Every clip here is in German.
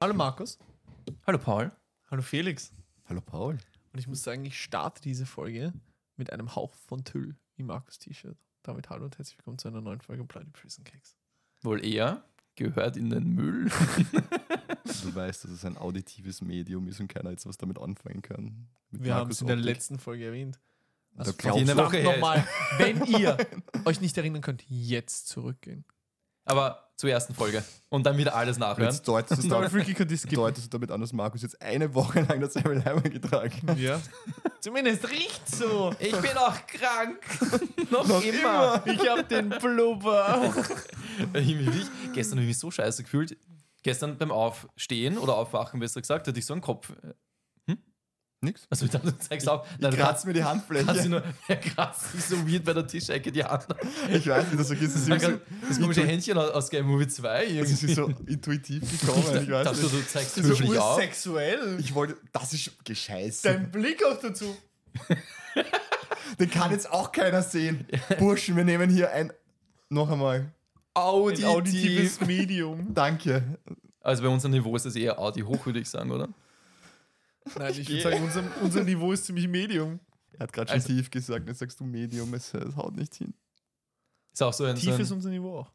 Hallo Markus. Hallo Paul. Hallo Felix. Hallo Paul. Und ich muss sagen, ich starte diese Folge mit einem Hauch von Tüll im Markus T-Shirt. Damit hallo und herzlich willkommen zu einer neuen Folge Bloody Prison Cakes. Wohl eher gehört in den Müll. Du weißt, dass es ein auditives Medium ist und keiner jetzt was damit anfangen kann. Mit Wir haben es in der Optik. letzten Folge erwähnt. Also du- Woche nochmal, wenn ihr euch nicht erinnern könnt, jetzt zurückgehen. Aber zur ersten Folge. Und dann wieder alles nachhören. Jetzt deutest du, damit, deutest du damit an, dass Markus jetzt eine Woche lang dasselbe Leimer getragen hat. Ja. Zumindest riecht so. Ich bin auch krank. Noch, immer. Ich hab den Blubber. Ich, mich, gestern habe ich mich so scheiße gefühlt. Gestern beim Aufstehen oder Aufwachen, besser gesagt, hatte ich so einen Kopf. Nix. Also ich dachte, du zeigst auf. Nein, Ich du kratze mir die Handfläche. nur, ja, krass, ist so weird bei der Tischecke die Hand. Ich weiß nicht, dass du gehst. Das Man ist so, kann, das komische Händchen aus Game Movie 2 das ist irgendwie. so intuitiv gekommen. Ich weiß Dachte, nicht. du zeigst Das ist höflich auf. ursexuell. Ich wollte, das ist gescheiße. Dein Blick auch dazu. Den kann jetzt auch keiner sehen. Burschen, wir nehmen hier ein, noch einmal, Ein Auditiv. auditives Medium. danke. Also bei unserem Niveau ist das eher Audi hoch, würde ich sagen, oder? Nein, ich würde sagen, unser, unser Niveau ist ziemlich Medium. Er hat gerade schon Also- tief gesagt, jetzt sagst du Medium, es, es haut nicht hin. Ist auch so ein, so Tief ist ein, unser Niveau auch.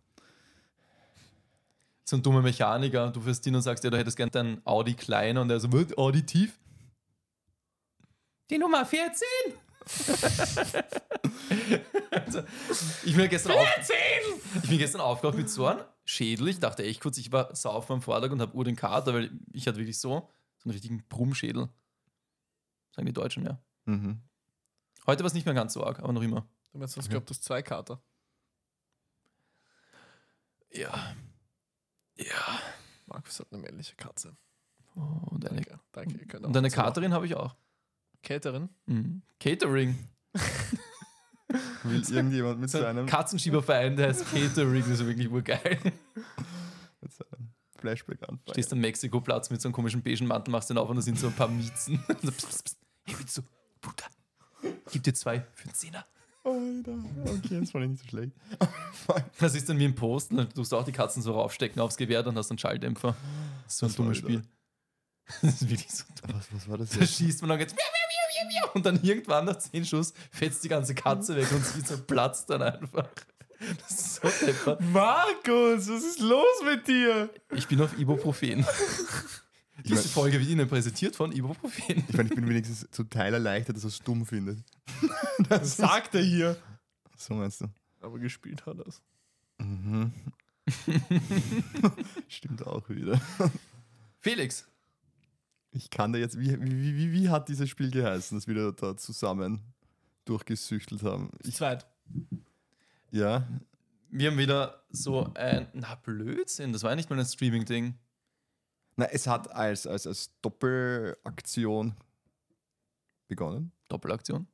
so ein dummer Mechaniker. Du fährst hin und sagst, ja, du hättest gern dein Audi kleiner und er so, wird Audi tief? Die Nummer 14! also, ich bin gestern auf, ich bin gestern aufgewacht mit so einem Schädel. Ich dachte echt kurz, ich war saufen am Vortag und habe Uhr den Kater, weil ich hatte wirklich so, so einen richtigen Brummschädel. Sagen die Deutschen, ja. Mhm. Heute war es nicht mehr ganz so arg, aber noch immer. Du meinst, was glaubt das zwei Kater? Ja. Ja. Markus hat eine männliche Katze. Oh, und eine, Danke, danke. Und eine. Katerin habe ich auch. Caterin. Mhm. Catering. Will irgendjemand mit So seinem, Katzenschieberverein, der heißt Catering, das ist wirklich urgeil. Flashback anfangen? Stehst am Mexiko-Platz mit so einem komischen beigen Mantel, machst den auf und da sind so ein paar Miezen. So, pst, pst, pst. Hey, willst du, Bruder, gib dir zwei für einen Zehner. Alter, okay, das fand ich nicht so schlecht. Das ist dann wie ein Post, und dann tust du auch die Katzen so raufstecken aufs Gewehr, dann hast du einen Schalldämpfer. Das ist so ein Was war dummes? Spiel. Das ist wirklich so dumm. Was, was war das Da jetzt? schießt man dann jetzt und dann irgendwann nach 10 Schuss fetzt die ganze Katze weg und sie zerplatzt dann einfach. Markus, was ist los mit dir? Ich bin auf Ibuprofen. Diese Folge wird Ihnen präsentiert von Ibuprofen. Ich meine, ich bin wenigstens zum Teil erleichtert, dass er es dumm findet. Das sagt er hier. So meinst du? Aber gespielt hat er es. Mhm. Stimmt auch wieder. Felix, Ich kann da jetzt, wie, wie, wie, wie hat dieses Spiel geheißen, das wir da, da zusammen durchgesüchtelt haben? Ich, Zweit. ja, wir haben wieder so ein. Na, Blödsinn, das war ja nicht mal ein Streaming-Ding. na, es hat als, als, als Doppelaktion begonnen. Doppelaktion.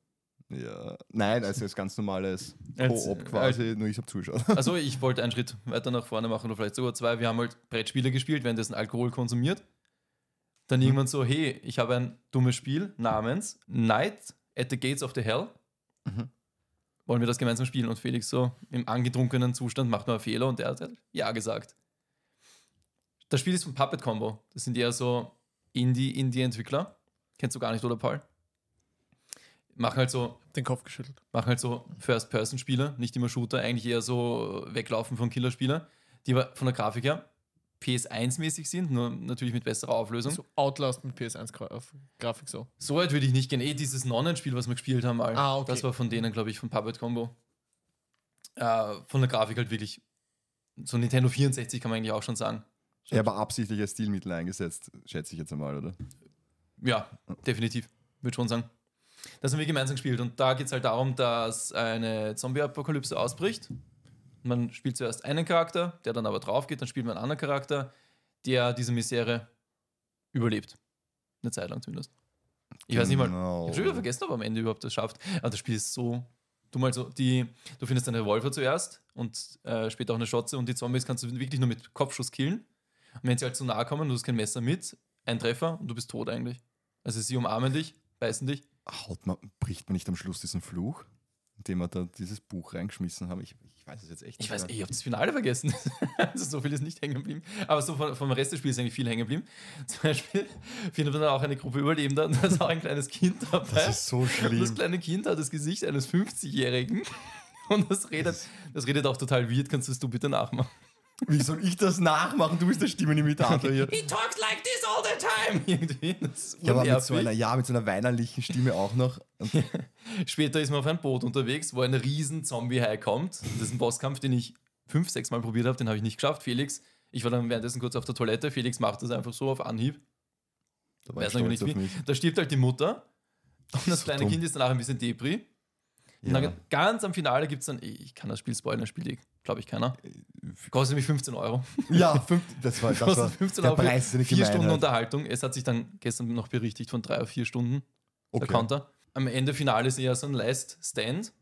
Ja, nein, also als ganz normales Als- Koop quasi, nur ich habe zugeschaut. Also, ich wollte einen Schritt weiter nach vorne machen oder vielleicht sogar zwei. Wir haben halt Brettspiele gespielt, währenddessen Alkohol konsumiert. Dann irgendwann so: hey, ich habe ein dummes Spiel namens Night at the Gates of the Hell. Mhm. Wollen wir das gemeinsam spielen? Und Felix so im angetrunkenen Zustand macht nur einen Fehler und er hat halt Ja gesagt. Das Spiel ist von Puppet Combo. Das sind eher so Indie-Indie-Entwickler. Kennst du gar nicht, oder Paul? Machen halt so Den Kopf geschüttelt. machen halt so First-Person-Spiele, nicht immer Shooter, eigentlich eher so Weglaufen von Killerspiele, die aber von der Grafik her PS1-mäßig sind, nur natürlich mit besserer Auflösung. So Outlast mit PS1-Grafik so. So weit würde ich nicht gehen. Eh, dieses Nonnenspiel, was wir gespielt haben, mal, Ah, okay. das war von denen, glaube ich, von Puppet Combo. Äh, von der Grafik halt wirklich so Nintendo 64 kann man eigentlich auch schon sagen. Ja, aber absichtlich als Stilmittel eingesetzt, schätze ich jetzt einmal, oder? Ja, definitiv. Würde schon sagen. Das haben wir gemeinsam gespielt und da geht es halt darum, dass eine Zombie-Apokalypse ausbricht. Man spielt zuerst einen Charakter, der dann aber drauf geht, dann spielt man einen anderen Charakter, der diese Misere überlebt. Eine Zeit lang zumindest. Ich weiß nicht mal, ich Genau. habe schon wieder vergessen, ob er am Ende überhaupt das schafft. Aber das Spiel ist so. Du mal so, die, du findest einen Revolver zuerst und äh, später auch eine Schotze und die Zombies kannst du wirklich nur mit Kopfschuss killen. Und wenn sie halt zu nahe kommen, du hast kein Messer mit, ein Treffer und du bist tot eigentlich. Also sie umarmen dich, beißen dich. Haut man, bricht man nicht am Schluss diesen Fluch? Indem wir da dieses Buch reingeschmissen haben. Ich, ich weiß es jetzt echt Ich weiß, mehr. ich habe das Finale vergessen. also so viel ist nicht hängen geblieben. Aber so vom, vom Rest des Spiels ist eigentlich viel hängen geblieben. Zum Beispiel findet man auch eine Gruppe Überlebender und da ist auch ein kleines Kind dabei. Das ist so Und schlimm. das kleine Kind hat das Gesicht eines 50-Jährigen. Und das redet, das redet auch total weird. Kannst du es du bitte nachmachen? Wie soll ich das nachmachen? Du bist der Stimmenimitator hier. He talks like this all the time. Ja, aber mit so einer, ja, mit so einer weinerlichen Stimme auch noch. Später ist man auf ein Boot unterwegs, wo ein riesen Zombie-Hai kommt. Das ist ein Bosskampf, den ich fünf, sechs Mal probiert habe, den habe ich nicht geschafft. Felix, ich war dann währenddessen kurz auf der Toilette. Felix macht das einfach so auf Anhieb. da war Weiß ich noch nicht auf wie. mich. Da stirbt halt die Mutter. Und das So kleine dumm. Kind ist danach ein bisschen Depri. Und Ja. dann ganz am Finale gibt es dann, ich kann das Spiel spoilern, das spielt glaube ich keiner. Kostet nämlich 15 Euro. Ja, fünf, das war, das war Kostet 15 der Euro. für Preis, eine Vier Stunden Gemeinheit. Unterhaltung. Es hat sich dann gestern noch berichtigt von drei oder vier Stunden, der Okay. Counter. Am Ende Finale ist eher so ein Last Stand,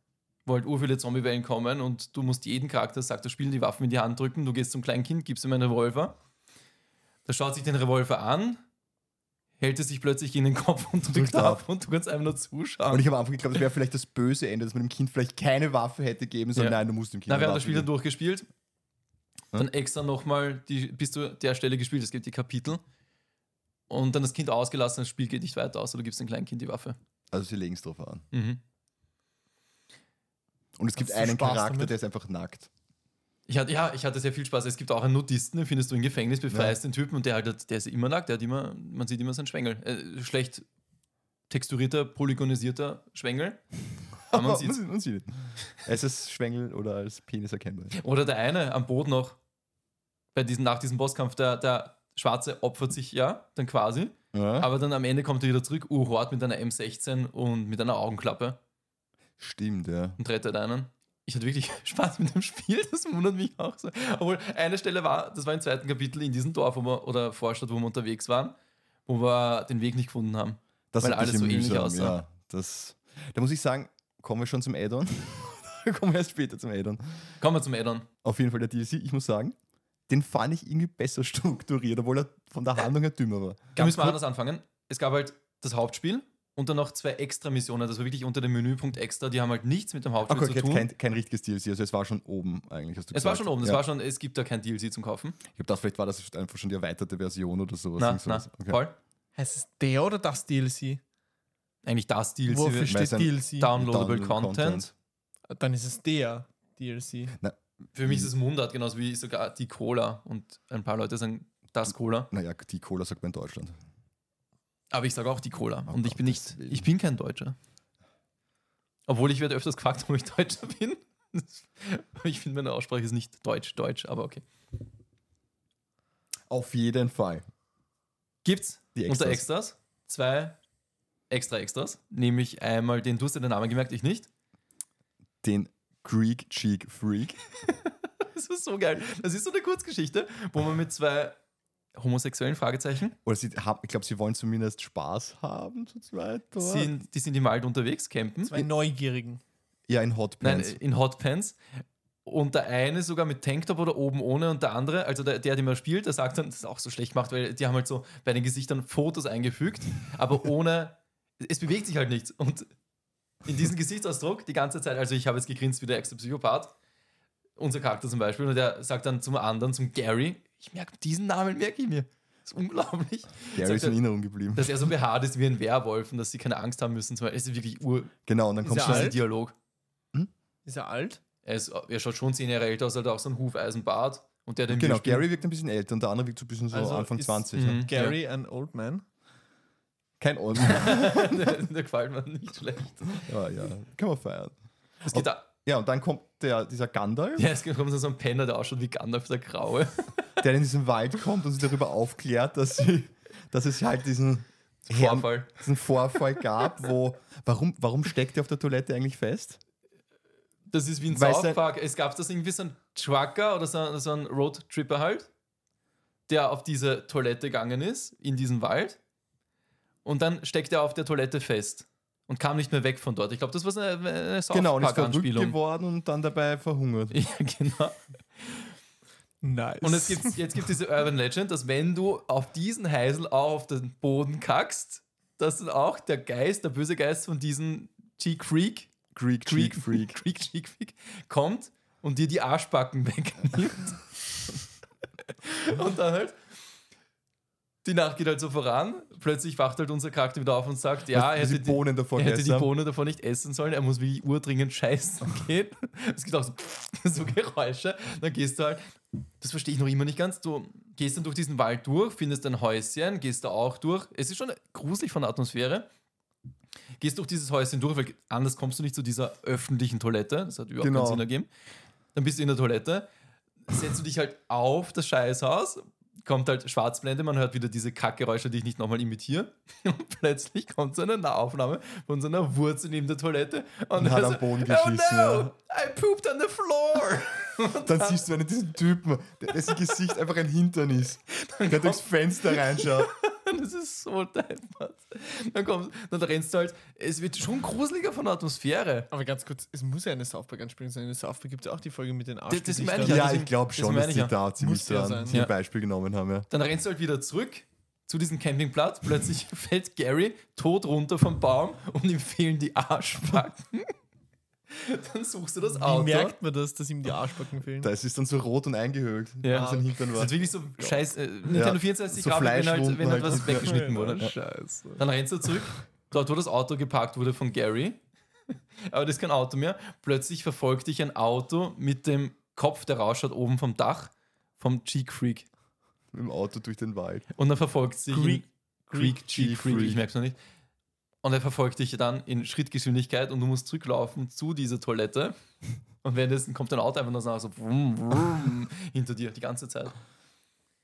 wo halt ur viele Zombie-Wellen kommen und du musst jeden Charakter, sagt er, spielen die Waffen in die Hand drücken. Du gehst zum kleinen Kind, gibst ihm einen Revolver. Der schaut sich den Revolver an, hält es sich plötzlich in den Kopf und drückt Drückt ab ab. und du kannst einfach nur zuschauen. Und ich habe am Anfang geglaubt, das wäre vielleicht das böse Ende, dass man dem Kind vielleicht keine Waffe hätte geben sollen. Ja. Nein, du musst dem Kind Na, wir haben das Spiel dann durchgespielt. Dann extra nochmal bis zu der Stelle gespielt. Es gibt die Kapitel. Und dann das Kind ausgelassen, das Spiel geht nicht weiter aus, oder du gibst dem kleinen Kind die Waffe. Also sie legen es drauf an. Mhm. Und es gibt Hast einen Charakter, damit? der ist einfach nackt. Ich hatte, ja, ich hatte sehr viel Spaß. Es gibt auch einen Nudisten, den findest du im Gefängnis, befreist den Typen und der halt, der ist immer nackt, der hat immer, man sieht immer seinen Schwengel. Äh, schlecht texturierter, polygonisierter Schwengel. Aber man sieht's. sieht, man sieht. Es ist Schwengel oder als Penis erkennbar. Oder der eine am Boot noch, bei diesem, nach diesem Bosskampf, der, der Schwarze opfert sich ja, dann quasi. Ja, Aber dann am Ende kommt er wieder zurück, urhort mit einer M16 und mit einer Augenklappe stimmt, ja. und rettet einen. Ich hatte wirklich Spaß mit dem Spiel, das wundert mich auch so. Obwohl, eine Stelle war, das war im zweiten Kapitel in diesem Dorf wo wir, oder Vorstadt, wo wir unterwegs waren, wo wir den Weg nicht gefunden haben. Das Weil alles so ähnlich mühsam, aussah. Ja, das, da muss ich sagen, kommen wir schon zum Add-on. kommen wir erst später zum Add-on. Kommen wir zum Addon. Auf jeden Fall der DLC, ich muss sagen, den fand ich irgendwie besser strukturiert, obwohl er von der Handlung her dümmer war. Da müssen wir anders anfangen. Es gab halt das Hauptspiel und dann noch zwei extra Missionen. Das war wirklich unter dem Menüpunkt extra. Die haben halt nichts mit dem Hauptspiel Okay, zu tun. kein, kein richtiges DLC, also es war schon oben eigentlich. Hast du es war schon oben, es ja. war schon, es gibt da kein DLC zum Kaufen. Ich habe gedacht, vielleicht war das einfach schon die erweiterte Version oder sowas. Na, Irgend na, sowas. Okay. Paul? Heißt es der oder das DLC? Eigentlich das DLC. Wofür steht DLC? Downloadable Download Content. Dann ist es der DLC. Für mich ist es Mundart, genauso wie sogar die Cola. Und ein paar Leute sagen das Cola. Naja, die Cola sagt man in Deutschland. Aber ich sage auch die Cola. Oh und ich bin nicht, ich bin kein Deutscher. Obwohl ich werde öfters gefragt, ob ich Deutscher bin. Ich finde, meine Aussprache ist nicht deutsch, deutsch, aber okay. Auf jeden Fall. Gibt's Die unter Extras. Extras zwei extra Extras. Nämlich einmal den, du hast ja den Namen gemerkt, ich nicht. Den Greek Cheek Freak. Das ist so geil. Das ist so eine Kurzgeschichte, wo man mit zwei homosexuellen Fragezeichen Oder sie haben, ich glaube, sie wollen zumindest Spaß haben zu zweit. Sind, die sind im Wald unterwegs, campen. Zwei Neugierigen. ja, in Hot Nein, Pants. in Hotpants. Und der eine sogar mit Tanktop oder oben ohne und der andere, also der, der, den man spielt, der sagt dann, das ist auch so schlecht gemacht, weil die haben halt so bei den Gesichtern Fotos eingefügt, aber ohne, es bewegt sich halt nichts. Und in diesem Gesichtsausdruck die ganze Zeit, also ich habe jetzt gegrinst wie der extra Psychopath, unser Charakter zum Beispiel, und der sagt dann zum anderen, zum Gary, ich merke, diesen Namen merke ich mir. Das ist unglaublich. Gary ist in er- Erinnerung geblieben. Dass er so behaart ist wie ein Werwolf und dass sie keine Angst haben müssen. Es ist wirklich ur Genau, und dann kommt schon ein Dialog. Ist er alt? Er, ist, er schaut schon zehn Jahre älter aus, hat auch so ein Hufeisenbart. Und der, den Genau, Gary wirkt ein bisschen älter und der andere wirkt so ein bisschen so Also Anfang ist- 20. Mhm. Ne? Gary, ein old man? Kein Old. der, der gefällt mir nicht schlecht. ja, ja, kann man feiern. Es geht da, Ja, und dann kommt der, dieser Gandalf, ja, es kommt so ein Penner, der ausschaut wie Gandalf der Graue. der in diesen Wald kommt und sich darüber aufklärt, dass, sie, dass es halt diesen Herrn, Vorfall. diesen Vorfall gab, wo. Warum, warum steckt er auf der Toilette eigentlich fest? Das ist wie ein Weißt South Park. Es gab das irgendwie so ein Trucker oder so, so ein Roadtripper halt, der auf diese Toilette gegangen ist, in diesen Wald. Und dann steckt er auf der Toilette fest und kam nicht mehr weg von dort. Ich glaube, das war eine, eine South genau, und ist verrückt geworden und dann dabei verhungert. Ja, genau. Nice. Und es gibt, jetzt gibt diese Urban Legend, dass wenn du auf diesen Heisel auch auf den Boden kackst, dass dann auch der Geist, der böse Geist von diesem Cheek Freak Greek Cheek Freak. Greek Cheek Freak kommt und dir die Arschbacken wegnimmt. und dann halt, die Nacht geht halt so voran. Plötzlich wacht halt unser Charakter wieder auf und sagt, ja, er hätte, die, Bohnen davor er hätte die gegessen haben. Bohne davon nicht essen sollen. Er muss wie urdringend scheißen gehen. Es gibt auch so, so Geräusche. Dann gehst du halt, das verstehe ich noch immer nicht ganz, du gehst dann durch diesen Wald durch, findest ein Häuschen, gehst da auch durch. Es ist schon gruselig von der Atmosphäre. Gehst durch dieses Häuschen durch, weil anders kommst du nicht zu dieser öffentlichen Toilette. Das hat überhaupt Genau. keinen Sinn ergeben. Dann bist du in der Toilette, setzt du dich halt auf das Scheißhaus, kommt halt Schwarzblende, man hört wieder diese Kackgeräusche, die ich nicht nochmal imitiere. Und plötzlich kommt so eine Nahaufnahme von so einer Wurzel neben der Toilette. Und, Und hat er am so, Boden Oh geschissen, no, I pooped on the floor. Dann siehst du einen diesen Typen, der- dessen Gesicht einfach ein Hintern ist. Der durchs Fenster reinschaut. Das ist so deppert. Dann, kommst, dann rennst du halt, es wird schon gruseliger von der Atmosphäre. Aber ganz kurz, es muss ja eine South Park-Anspielung sein. In der South Park gibt es ja auch die Folge mit den das Arschgesichtern. meine ich Ja, deswegen- ich glaube das schon, meine dass ich sie ja. da ziemlich Muss ja dran sein. Ja. Beispiel genommen haben. Ja. Dann rennst du halt wieder zurück zu diesem Campingplatz. Plötzlich fällt Gary tot runter vom Baum und ihm fehlen die Arschbacken. Dann suchst du das Wie Auto. merkt man das, dass ihm die Arschbacken fehlen? Da ist es dann so rot und eingehögt, Ja. wie sein Hintern Das war. ist wirklich so scheiß äh, Nintendo 64 So Grafik, wenn halt, wenn halt halt. was weggeschnitten wurde. Ja. Scheiße. Dann rennst du zurück, dort wo das Auto geparkt wurde von Gary. Aber das ist kein Auto mehr. Plötzlich verfolgt dich ein Auto mit dem Kopf, der rausschaut oben vom Dach vom Cheek Freak. Mit dem Auto durch den Wald. Und dann verfolgt sich Greek- Greek Cheek Freak. ich merk's noch nicht. Und er verfolgt dich dann in Schrittgeschwindigkeit und du musst zurücklaufen zu dieser Toilette. Und währenddessen kommt ein Auto einfach nur so vroom, vroom, hinter dir die ganze Zeit.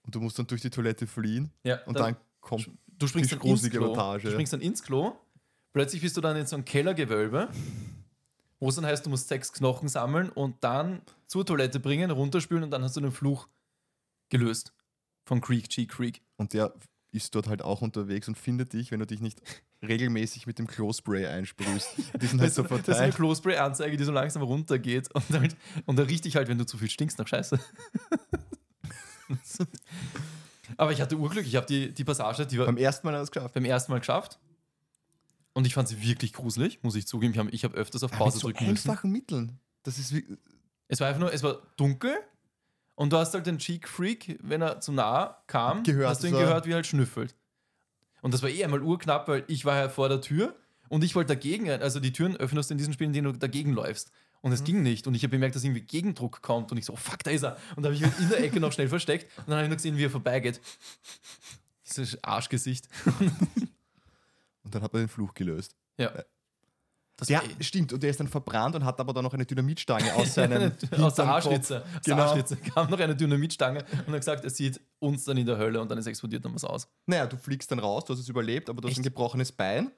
Und du musst dann durch die Toilette fliehen. Ja, Und dann, kommt. du springst die dann ins gruselige Klo. Montage, Du springst dann ins Klo. Plötzlich bist du dann in so einem Kellergewölbe, wo es dann heißt, du musst sechs Knochen sammeln und dann zur Toilette bringen, runterspülen und dann hast du den Fluch gelöst. Von Creek, Cheek Creek. Und der ist dort halt auch unterwegs und findet dich, wenn du dich nicht regelmäßig mit dem Klospray einsprühst. Die sind halt so Das ist eine verteilt. Klospray-Anzeige, die so langsam runtergeht und, halt, und da riecht dich halt, wenn du zu viel stinkst nach Scheiße. Aber ich hatte Urglück, ich habe die, die Passage, die war Beim ersten Mal hat es geschafft. beim ersten Mal geschafft. Und ich fand sie wirklich gruselig, muss ich zugeben. Ich habe ich hab öfters auf Pause mit so drücken müssen. einfachen Mitteln. Das ist wie. Es war einfach nur, es war dunkel und du hast halt den Cheek Freak, wenn er zu nah kam, Gehört, hast du ihn so. gehört, wie er halt schnüffelt. Und das war eh einmal urknapp, weil ich war ja vor der Tür und ich wollte dagegen, also die Türen öffnest du in diesen Spielen, in denen du dagegen läufst. Und es ging nicht. Und ich habe bemerkt, dass irgendwie Gegendruck kommt. Und ich so, oh fuck, da ist er. Und da habe ich halt in der Ecke noch schnell versteckt. Und dann habe ich nur gesehen, wie er vorbeigeht. Dieses Arschgesicht. Und dann hat er den Fluch gelöst. Ja. Das Ja, eh- stimmt. Und der ist dann verbrannt und hat aber dann noch eine Dynamitstange aus seinem aus der Hintern Arschritze. Aus der Genau. Arschritze kam noch eine Dynamitstange und hat gesagt, er sieht uns dann in der Hölle und dann ist explodiert noch was aus. Naja, du fliegst dann raus, du hast es überlebt, aber du hast Echt? ein gebrochenes Bein.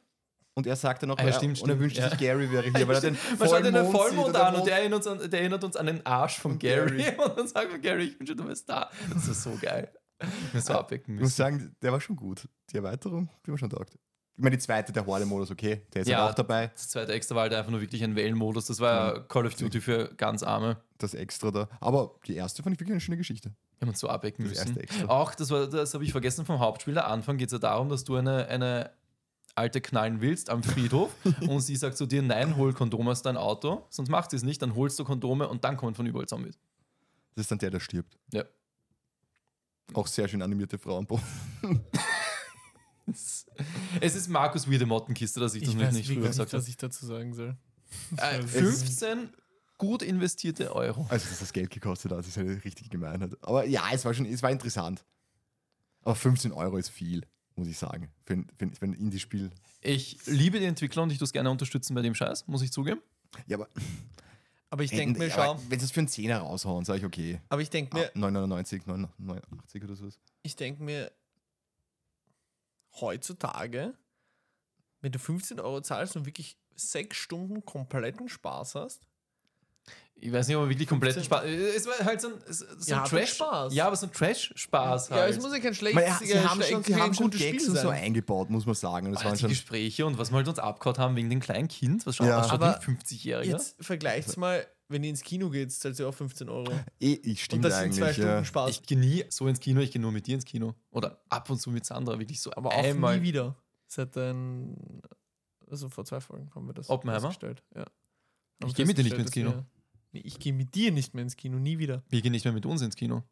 Und er sagt dann noch, Ah, ja, er- stimmt, und er stimmt, wünscht ja. sich, Gary wäre hier, weil er den Man schaut den Vollmond an und der erinnert, uns an, der erinnert uns an den Arsch von Gary. Und dann sagt man, Gary, ich wünsche, du wärst da. Das ist so geil. Ich muss müssen. sagen, der war schon gut. Die Erweiterung, die war schon taugt. Ich meine, die zweite, der Horde-Modus, okay, der ist Ja. halt auch dabei. Das zweite extra war halt einfach nur wirklich ein Wellenmodus. Das war ja Call of Duty für ganz Arme. Das extra da. Aber die erste fand ich wirklich eine schöne Geschichte. Haben uns so abwecken Das müssen. Auch, das, war- das habe ich vergessen vom Hauptspiel. Am Anfang geht es ja darum, dass du eine, eine alte knallen willst am Friedhof und sie sagt zu dir, nein, hol Kondome aus dein Auto, sonst macht sie es nicht, dann holst du Kondome und dann kommen von überall Zombies. Das ist dann der, der stirbt. Ja. Auch sehr schön animierte Frauen. Es ist Markus Weirde Mottenkiste, dass ich das Ich nicht, weiß nicht früher nicht, gesagt habe. was ich dazu sagen soll. Äh, Es- 15 gut investierte Euro. Also, dass das Geld gekostet hat, ist eine richtige Gemeinheit. Aber ja, es war schon, es war interessant. Aber 15 Euro ist viel, muss ich sagen, für ein, für ein, für ein Indie-Spiel. Ich liebe die Entwickler und ich tue es gerne unterstützen bei dem Scheiß, muss ich zugeben. Ja, aber, Aber ich denke mir, schau, wenn sie es für einen Zehner raushauen, sage ich okay. aber ich denke Ah, mir, 999, 89 oder so. ich denke mir, heutzutage, wenn du 15 Euro zahlst und wirklich sechs Stunden kompletten Spaß hast, Ich weiß nicht, ob er wirklich kompletten 15. Spaß. Es war halt so ein, so Ja, ein aber Trash. Spaß. Ja, aber so ein Trash-Spaß ja, halt. es muss ja kein schlechtes, meine, sie haben schon, sie haben schon Gags Spiel und so eingebaut, muss man sagen. Und das waren die schon, Gespräche und was wir halt uns abgehauen haben wegen dem kleinen Kind, was schaut Ja. ja, Aber ein 50-Jähriger. Jetzt vergleicht's mal, wenn ihr ins Kino geht, zahlt ihr auch 15 Euro. eh, ich Und stimme das sind zwei. Stunden Ja. Spaß. Ich gehe nie so ins Kino, ich gehe nur mit dir ins Kino. Oder ab und zu mit Sandra, wirklich so aber auch einmal. nie wieder. Seit ein, also vor zwei Folgen haben wir das Oppenheimer? festgestellt. Ja. Haben Ich gehe mit dir nicht mehr ins Kino. wir- Nee, ich gehe mit dir nicht mehr ins Kino, nie wieder. Wir gehen nicht mehr mit uns ins Kino.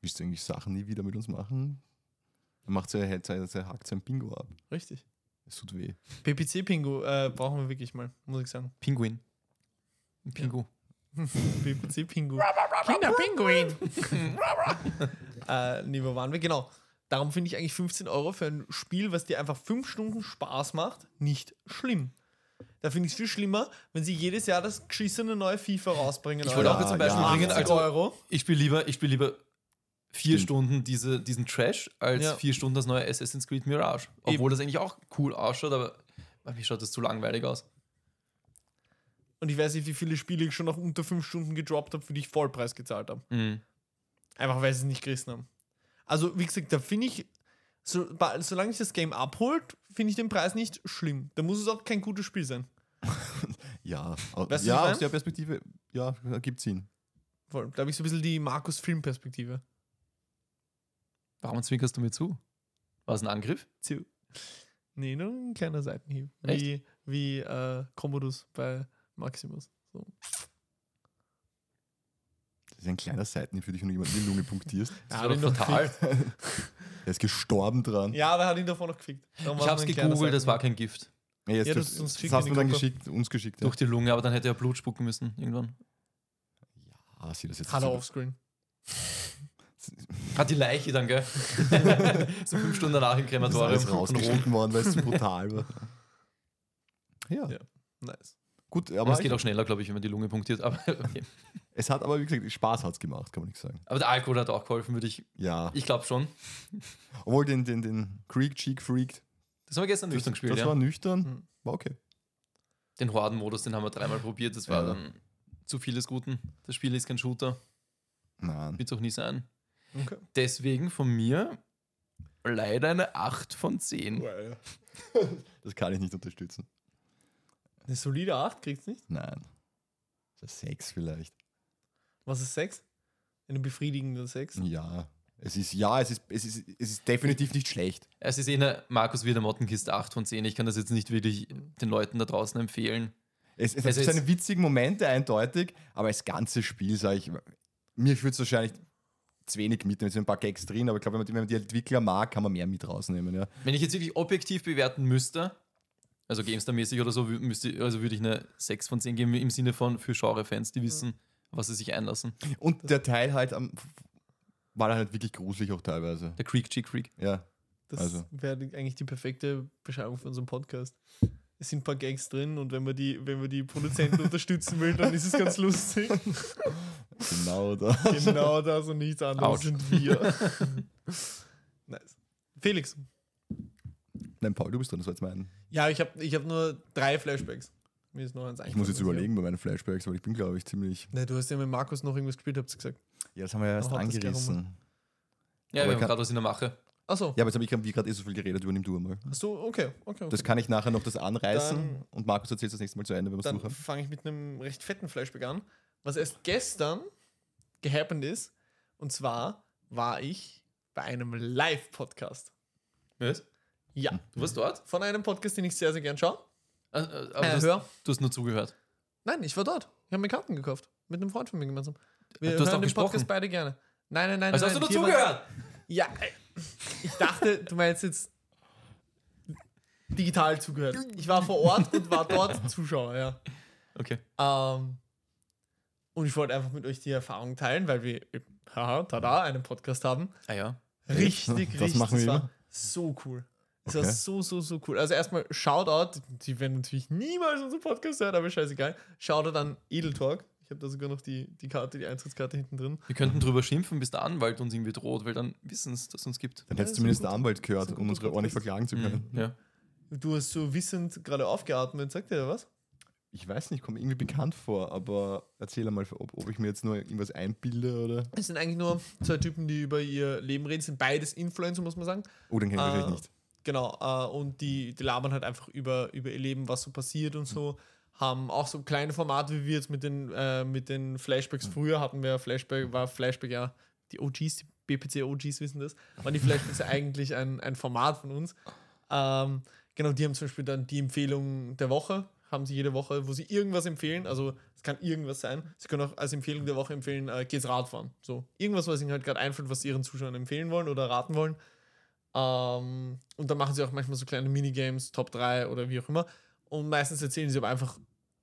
Willst du eigentlich Sachen nie wieder mit uns machen? Dann macht er, er hakt sein Bingo ab. Richtig. Es tut weh. PPC-Pingo äh, brauchen wir wirklich mal, muss ich sagen. Pinguin. Pingu. PPC-Pingo. Kinderpinguin. äh, nee, wo waren wir? Genau. Darum finde ich eigentlich 15 Euro für ein Spiel, was dir einfach 5 Stunden Spaß macht, nicht schlimm. Da finde ich es viel schlimmer, wenn sie jedes Jahr das geschissene neue FIFA rausbringen. Ich wollte auch Ja, jetzt zum Beispiel ja. bringen, 80 also Euro. ich spiele lieber, ich spiele lieber vier Stimmt. Stunden diese, diesen Trash als Ja. vier Stunden das neue Assassin's Creed Mirage. Obwohl das eigentlich auch cool ausschaut, aber bei mir schaut das zu langweilig aus. Und ich weiß nicht, wie viele Spiele ich schon nach unter 5 Stunden gedroppt habe, für die ich Vollpreis gezahlt habe. Mhm. Einfach weil sie es nicht gerissen haben. Also, wie gesagt, da finde ich, so, solange ich das Game abholt, finde ich den Preis nicht schlimm. Da muss es auch kein gutes Spiel sein. Ja, Weißt du, ja aus der Perspektive, ja, gibt Sinn. Voll. Da habe ich so ein bisschen die Markus-Film-Perspektive. Warum zwinkerst du mir zu? War es ein Angriff? Zu. Nee, nur ein kleiner Seitenhieb. Echt? Wie, wie äh, Commodus bei Maximus. So. Das ist ein kleiner Seitenhieb für dich, wenn du jemanden in die Lunge punktierst. Ja, doch noch fatal. Er ist gestorben dran. Ja, aber er hat ihn davor noch gefickt. Darum Ich kleiner gegoogelt, das war kein Gift. Ja, jetzt Ja, das, uns das, hast du dann geschickt, uns geschickt. Ja. Durch die Lunge, aber dann hätte er Blut spucken müssen irgendwann. Ah, sieh das jetzt Hat so- offscreen. Hat die Leiche dann, gell? so fünf Stunden danach im Das ist Krematorium Rom. rausgeschnitten worden, weil es zu brutal war. Ja, Ja. Nice. gut, Aber es geht auch schneller, glaube ich, wenn man die Lunge punktiert. Aber, okay. es hat aber, wie gesagt, Spaß hat es gemacht, kann man nicht sagen. aber der Alkohol hat auch geholfen, würde ich. Ja, Ich glaube schon. obwohl den, den, den Creek Cheek Freak, Das haben wir gestern das, nüchtern gespielt, das ja. war nüchtern, Mhm. war okay. Den Horden-Modus, den haben wir dreimal probiert. Das war Ja. dann zu viel des Guten. Das Spiel ist kein Shooter. Nein. Wird es auch nie sein. Okay. Deswegen von mir leider eine 8 von 10. Das kann ich nicht unterstützen. Eine solide 8 kriegst du nicht? Nein. Das ist Sex vielleicht. Was ist 6? Eine befriedigende 6? Ja. Es ist, ja, es ist, es ist, es ist definitiv nicht schlecht. Es ist eh eine Markus wieder Mottenkiste 8 von 10. Ich kann das jetzt nicht wirklich den Leuten da draußen empfehlen. Es, es Es hat ist- seine witzigen Momente eindeutig, aber das ganze Spiel, sage ich, mir führt es wahrscheinlich zu wenig mit. Es sind ein paar Gags drin, aber ich glaube, wenn man, die- wenn man die Entwickler mag, kann man mehr mit rausnehmen. Ja. Wenn ich jetzt wirklich objektiv bewerten müsste, also GameStar-mäßig oder so, müsste, also würde ich eine 6 von 10 geben, im Sinne von für Genre-Fans, die wissen, was sie sich einlassen. Und der Teil halt am, war halt wirklich gruselig auch teilweise. Der Creek Chick Freak. Ja. Das Also. wäre eigentlich die perfekte Beschreibung für unseren Podcast. Es sind ein paar Gags drin und wenn man die, wenn man die Produzenten unterstützen will, dann ist es ganz lustig. Genau da. Genau das und nichts anderes Autsch. sind wir. nice. Felix. Nein, Paul, du bist dran, das war jetzt mein. Ja, ich habe ich hab nur drei Flashbacks. Mir ist noch eins Ich muss jetzt überlegen bei meinen Flashbacks, weil ich bin, glaube ich, ziemlich. Ne, du hast ja mit Markus noch irgendwas gespielt, habt ihr gesagt. Ja, das haben wir ja erst Dann das angerissen. Ja, Aber wir ich haben kann- gerade was in der Mache. Achso. Ja, aber jetzt habe ich wie gerade eh so viel geredet, übernimm du einmal. Achso, okay. okay, okay. Das kann ich nachher noch das anreißen Dann- und Markus erzählt das nächste Mal zu Ende, wenn wir es Dann durch haben. fange ich mit einem recht fetten Flashback an, was erst gestern gehappened ist. Und zwar war ich bei einem Live-Podcast. Was? Ja, Du warst dort? von einem Podcast, den ich sehr, sehr gern schaue. Äh, äh, Aber Äh, du, hast, hör. du hast nur zugehört. Nein, ich war dort. Ich habe mir Karten gekauft. Mit einem Freund von mir gemeinsam. Wir Du hast hören auch den gesprochen. Podcast beide gerne. Nein, nein, nein. Also nein, hast du nur zugehört? Ja, äh, ich dachte, du meinst jetzt digital zugehört. Ich war vor Ort und war dort Zuschauer, ja. Okay. Ähm, und ich wollte einfach mit euch die Erfahrung teilen, weil wir, haha, tada, einen Podcast haben. Ah ja. Richtig, Das richtig. machen wir war immer. so cool. Es Okay. war so, so, so cool. Also erstmal Shoutout, die werden natürlich niemals unseren Podcast hören, aber scheißegal. Shoutout an Edeltalk. Ich habe da sogar noch die, die Karte, die Eintrittskarte hinten drin. Wir könnten drüber schimpfen, bis der Anwalt uns irgendwie droht, weil dann wissen sie, dass es uns gibt. Dann Ja, hättest zumindest ein der Anwalt gehört, um unsere ordentlich Podcast. verklagen zu können. Mhm. Ja. Du hast so wissend gerade aufgeatmet. Sagt dir da was? Ich weiß nicht, kommt mir irgendwie bekannt vor, aber erzähl einmal, ob, ob ich mir jetzt nur irgendwas einbilde oder. Es sind eigentlich nur zwei Typen, die über ihr Leben reden. Sind beides Influencer, muss man sagen. Oh, den kenne ich Äh, nicht. Genau, äh, und die, die labern halt einfach über, über ihr Leben, was so passiert und so. Haben auch so kleine Formate, wie wir jetzt mit den, äh, mit den Flashbacks. Früher hatten wir Flashback, war Flashback ja, die OGs, die BPC-OGs wissen das, waren die Flashbacks ja eigentlich ein, ein Format von uns. Ähm, genau, die haben zum Beispiel dann die Empfehlung der Woche, haben sie jede Woche, wo sie irgendwas empfehlen. Also es kann irgendwas sein. Sie können auch als Empfehlung der Woche empfehlen, äh, geht's Radfahren. So irgendwas, was ihnen halt gerade einfällt, was sie ihren Zuschauern empfehlen wollen oder raten wollen. Ähm, und dann machen sie auch manchmal so kleine Minigames, Top 3 oder wie auch immer. Und meistens erzählen sie aber einfach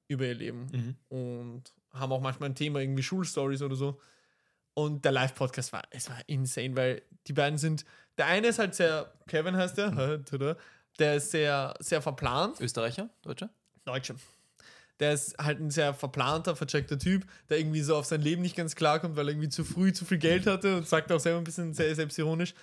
über ihr Leben Mhm. und haben auch manchmal ein Thema, irgendwie Schulstories oder so. Und der Live-Podcast war, es war insane, weil die beiden sind, der eine ist halt sehr, Kevin heißt der, der ist sehr, sehr verplant, Österreicher? Deutscher? Deutsche. Der ist halt ein sehr verplanter, vercheckter Typ, der irgendwie so auf sein Leben nicht ganz klarkommt, weil er irgendwie zu früh zu viel Geld hatte und sagt auch selber ein bisschen sehr selbstironisch.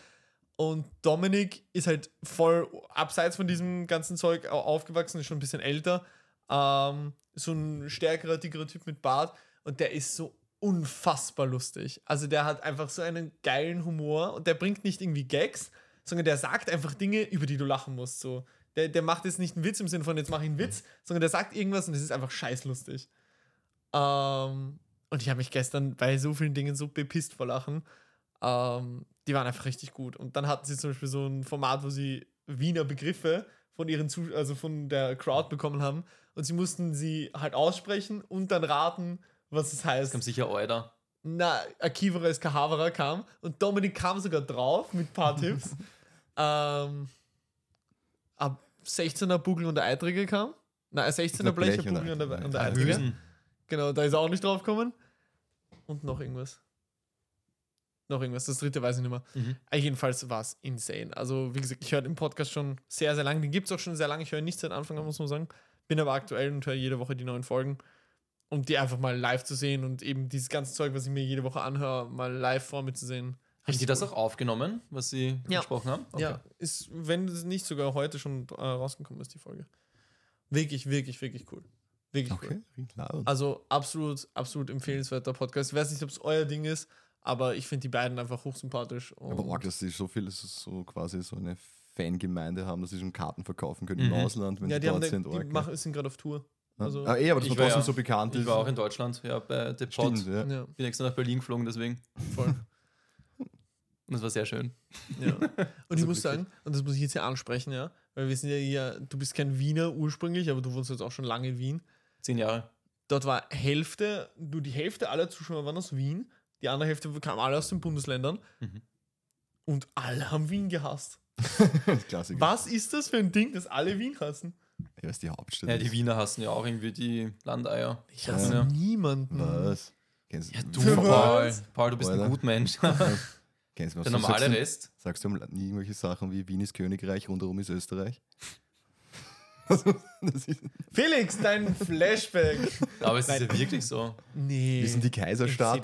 Und Dominik ist halt voll abseits von diesem ganzen Zeug au- aufgewachsen, ist schon ein bisschen älter. Ähm, so ein stärkerer, dickerer Typ mit Bart. Und der ist so unfassbar lustig. Also der hat einfach so einen geilen Humor und der bringt nicht irgendwie Gags, sondern der sagt einfach Dinge, über die du lachen musst. So. Der, der macht jetzt nicht einen Witz im Sinne von, jetzt mache ich einen Witz, sondern der sagt irgendwas und es ist einfach scheißlustig. Ähm, und ich habe mich gestern bei so vielen Dingen so bepisst vor Lachen. Ähm, die waren einfach richtig gut. Und dann hatten sie zum Beispiel so ein Format, wo sie Wiener Begriffe von ihren Zu also von der Crowd bekommen haben. Und sie mussten sie halt aussprechen und dann raten, was es heißt. Kam sicher Euder. Na, Akivara ist Kahavara kam und Dominik kam sogar drauf mit ein paar Tipps. ähm, ab 16er Bugel und der Eitrige kam. Nein, 16er glaub, Blecher, Blech und Bugel und der, Eitrige. und der Ah, Eitrige. Hülsen. Genau, da ist er auch nicht drauf gekommen. Und noch irgendwas. Noch irgendwas, das dritte weiß ich nicht mehr. Mhm. Äh, Jedenfalls war es insane. Also, wie gesagt, ich höre den Podcast schon sehr, sehr lange. Den gibt es auch schon sehr lange. Ich höre nicht seit Anfang an, muss man sagen. Bin aber aktuell und höre jede Woche die neuen Folgen. Um die einfach mal live zu sehen und eben dieses ganze Zeug, was ich mir jede Woche anhöre, mal live vor mir zu sehen. Haben die das cool. auch aufgenommen, was sie Ja. gesprochen haben? Ja, ist, wenn es nicht sogar heute schon äh, rausgekommen ist, die Folge. Wirklich, wirklich, wirklich cool. Wirklich cool. Okay, klar. Also absolut, absolut empfehlenswerter Podcast. Ich weiß nicht, ob es euer Ding ist, aber ich finde die beiden einfach hochsympathisch. und- Aber arg, dass sie so viel so quasi so eine Fangemeinde haben, dass sie schon Karten verkaufen können im Mhm. Ausland, wenn ja, sie dort eine, sind. die arg, machen, sind gerade auf Tour. ja. also- ah, eh, aber das war trotzdem ja- so bekannt Ich ist. war auch in Deutschland, ja, bei The Pod. Stimmt, ja. Ja, Bin extra nach Berlin geflogen, deswegen. voll. Und das war sehr schön. ja. Und ich Also muss sagen, und das muss ich jetzt hier ansprechen, ja, weil wir sind ja hier, du bist kein Wiener ursprünglich, aber du wohnst jetzt auch schon lange in Wien. Zehn Jahre. Dort war Hälfte, nur die Hälfte aller Zuschauer waren aus Wien, die andere Hälfte kamen alle aus den Bundesländern Mhm. und alle haben Wien gehasst. Klassiker. Was ist das für ein Ding, dass alle Wien hassen? Ja, ist die Hauptstadt. Ja, die. Wiener hassen ja auch irgendwie die Landeier. Ich hasse Ja. niemanden. Was? Kennst, Ja, du, Paul. Paul, du bist Alter. ein Gutmensch. kennst du was? Der So normale sagst du, Rest. Sagst du nie irgendwelche Sachen wie Wien ist Königreich, rundherum ist Österreich? das, ist, Felix, dein Flashback. Aber es ist ja wirklich so. Nee. wir sind die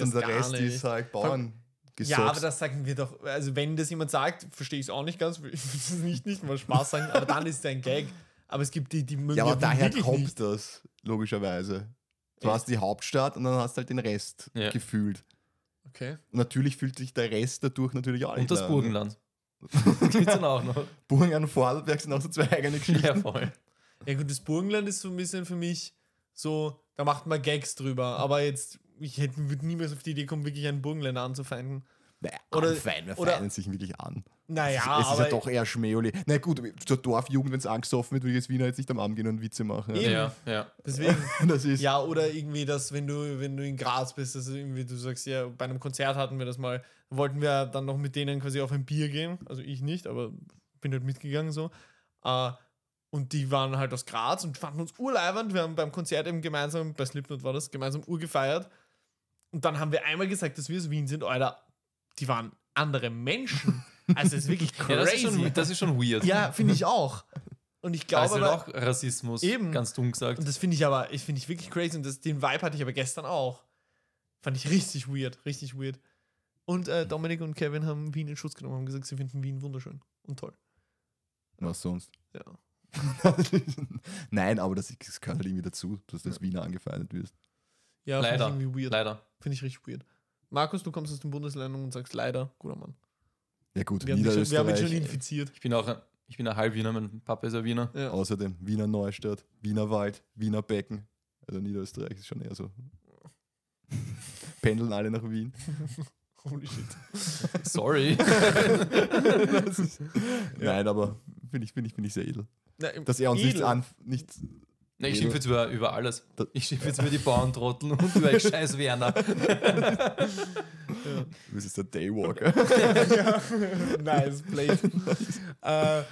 das und der Rest nicht. ist halt Bauern. Ja, aber das sagen wir doch. Also, wenn das jemand sagt, verstehe ich es auch nicht ganz. Ich will es nicht, nicht mal Spaß sagen, aber dann ist es ein Gag. Aber es gibt die, die mögen ja, aber daher kommt nicht. das, logischerweise. Du Echt? hast die Hauptstadt und dann hast halt den Rest Ja. gefühlt. Okay. Natürlich fühlt sich der Rest dadurch natürlich auch Und das. Burgenland. Gibt es dann auch noch. Burgenland und Vorarlberg sind auch so zwei eigene Geschichten. Ja, voll. Ja, gut, das Burgenland ist so ein bisschen für mich so, da macht man Gags drüber. Aber jetzt, ich hätte, würde niemals auf die Idee kommen, wirklich einen Burgenländer anzufeinden. Naja, Oder- anfeinden, wir oder- feinden sich wirklich an. Naja, es ist aber ja doch eher Schmäholi. Na gut, zur Dorfjugend, wenn es angesoffen wird, würde ich als Wiener jetzt nicht am Abend gehen und Witze machen. Eben. Ja, ja. deswegen. Das ist Ja, oder irgendwie, dass wenn du, wenn du in Graz bist, dass irgendwie du sagst, ja, bei einem Konzert hatten wir das mal, wollten wir dann noch mit denen quasi auf ein Bier gehen. Also ich nicht, aber bin halt mitgegangen so. Äh, und die waren halt aus Graz und fanden uns urleibernd. Wir haben beim Konzert eben gemeinsam, bei Slipknot war das, gemeinsam Ur gefeiert. Und dann haben wir einmal gesagt, dass wir aus Wien sind. Alter, die waren andere Menschen. Also es ist wirklich ja das, ist crazy. schon, das ist schon weird. Ja, finde ich auch. Und ich glaube das ist aber, halt auch Rassismus, Eben. ganz dumm gesagt. und das finde ich aber, ich finde ich wirklich crazy. Und das, den Vibe hatte ich aber gestern auch. Fand ich richtig weird, richtig weird. Und äh, Dominik und Kevin haben Wien in Schutz genommen, haben gesagt, sie finden Wien wunderschön und toll. Was sonst? Ja. Nein, aber das, das gehört halt irgendwie dazu, dass das Wiener angefeindet wirst. Ja, finde ich Leider. irgendwie weird. Leider. Finde ich richtig weird. Markus, du kommst aus den Bundesländern und sagst leider, guter Mann. Ja gut, Wir haben, dich schon, wir haben ihn schon infiziert. Ich bin auch ein, ich bin ein Halbwiener, mein Papa ist ein Wiener. Ja. außerdem Wiener Neustadt, Wiener Wald, Wiener Becken. Also Niederösterreich ist schon eher so. Pendeln alle nach Wien. Holy shit. Sorry. Nein, aber finde ich, find ich, find ich sehr edel. Na, Dass er uns edel. nichts an, nichts Nee, ich schimpfe jetzt über, über alles. Ich schimpfe jetzt über die Bauerntrottel und über scheiß Werner. Das ist der Daywalker. nice, played. äh,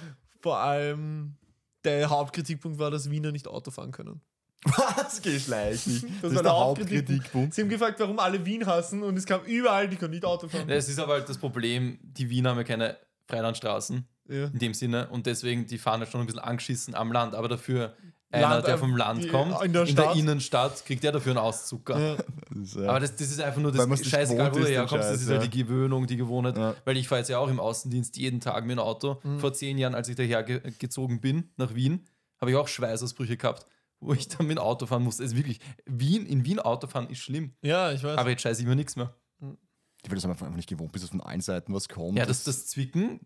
vor allem der Hauptkritikpunkt war, dass Wiener nicht Auto fahren können. Was? Geschleichig. Das, war ist der der Hauptkritikpunkt. Hauptkritikpunkt. Sie haben gefragt, warum alle Wien hassen und es kam überall, die können nicht Auto fahren. Es ist aber halt das Problem, die Wiener haben ja keine Freilandstraßen Ja. in dem Sinne und deswegen, die fahren ja schon ein bisschen angeschissen am Land, aber dafür einer, Land, der vom Land kommt, in der Stadt. Innenstadt, kriegt der dafür einen Auszucker. Ja. Das Aber das, das ist einfach nur das scheißegal, wo du herkommst. Das ist halt ja. die Gewöhnung, die Gewohnheit. Ja. Weil ich fahre jetzt ja auch im Außendienst jeden Tag mit dem Auto. Mhm. Vor zehn Jahren, als ich daher ge gezogen bin, nach Wien, habe ich auch Schweißausbrüche gehabt, wo ich dann mit dem Auto fahren musste. Also wirklich, Wien, in Wien Auto fahren ist schlimm. ja, ich weiß. Aber jetzt scheiße ich mir nichts mehr. weil das einfach nicht gewohnt bist, dass von allen Seiten was kommt. Ja, das, das Zwicken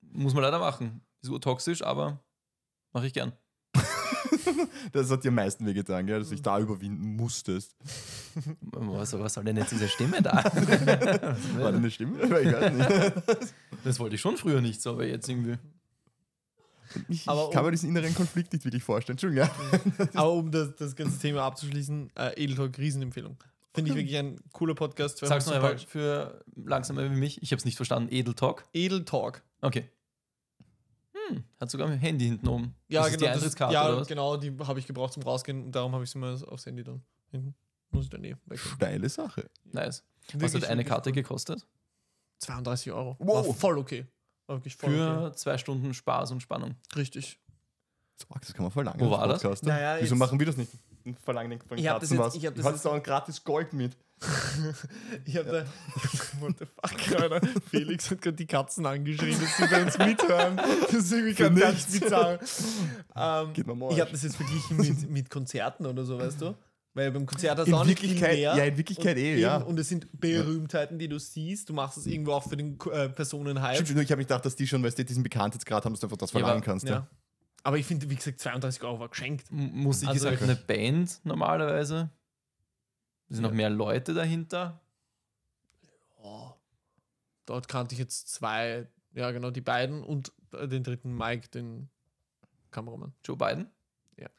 muss man leider machen. Ist urtoxisch, aber mache ich gern. das hat dir am meisten wehgetan, gell, dass du dich da überwinden musstest. Was, was soll denn jetzt diese Stimme da? War das eine Stimme? Ich weiß nicht. Das wollte ich schon früher nicht so, aber jetzt irgendwie. Ich, Aber ich kann um- mir diesen inneren Konflikt nicht wirklich vorstellen. Entschuldigung, ja. Aber um das, das ganze Thema abzuschließen, äh, Edeltalk Riesenempfehlung. Finde ich wirklich ein cooler Podcast. Sag's noch einmal für Langsame wie mich. Ich habe es nicht verstanden. Edeltalk. Edeltalk. Okay. Hm, hat sogar ein Handy hinten oben. Ja, das ist genau. die Eintrittskarte das, ja, oder was? genau, die habe ich gebraucht zum Rausgehen und darum habe ich sie mal aufs Handy dann hinten. Muss ich dann eh. Steile Sache. Nice. Was hat eine Karte gekostet? 32 Euro. Wow. War voll okay. War wirklich voll Für zwei Stunden Spaß und Spannung. okay. Richtig. So, das kann man verlangen. Wo war das? Naja, Wieso machen wir das nicht? Verlangen den von Ich hab das Katzen jetzt- was. ich hab das hattest auch ein gratis Gold mit. Ich habe da. What the fuck, Alter. Felix hat gerade die Katzen angeschrien, dass sie bei uns mithören. Das ist irgendwie Für ganz, bizarr. Ähm, Geht Arsch. ich habe das jetzt verglichen mit, mit Konzerten oder so, weißt du? Weil beim Konzert hast du auch nicht viel mehr. ja, in Wirklichkeit und eh, eben, ja. Und es sind Berühmtheiten, die du siehst. Du machst es irgendwo auch für den äh, Personenhype. Stimmt, ich habe mich gedacht, dass die schon, weißt du, diesen Bekanntheitsgrad haben, dass du einfach das Ja, verlangen aber- kannst. Ja. Ja. Aber ich finde, wie gesagt, 32 Euro war geschenkt. M Musik Also- ist halt eine Band normalerweise. Es sind noch mehr Leute dahinter. Oh. Dort kannte ich jetzt zwei, ja genau, die beiden und den dritten Mike, den Kameramann. Joe Biden? Ja.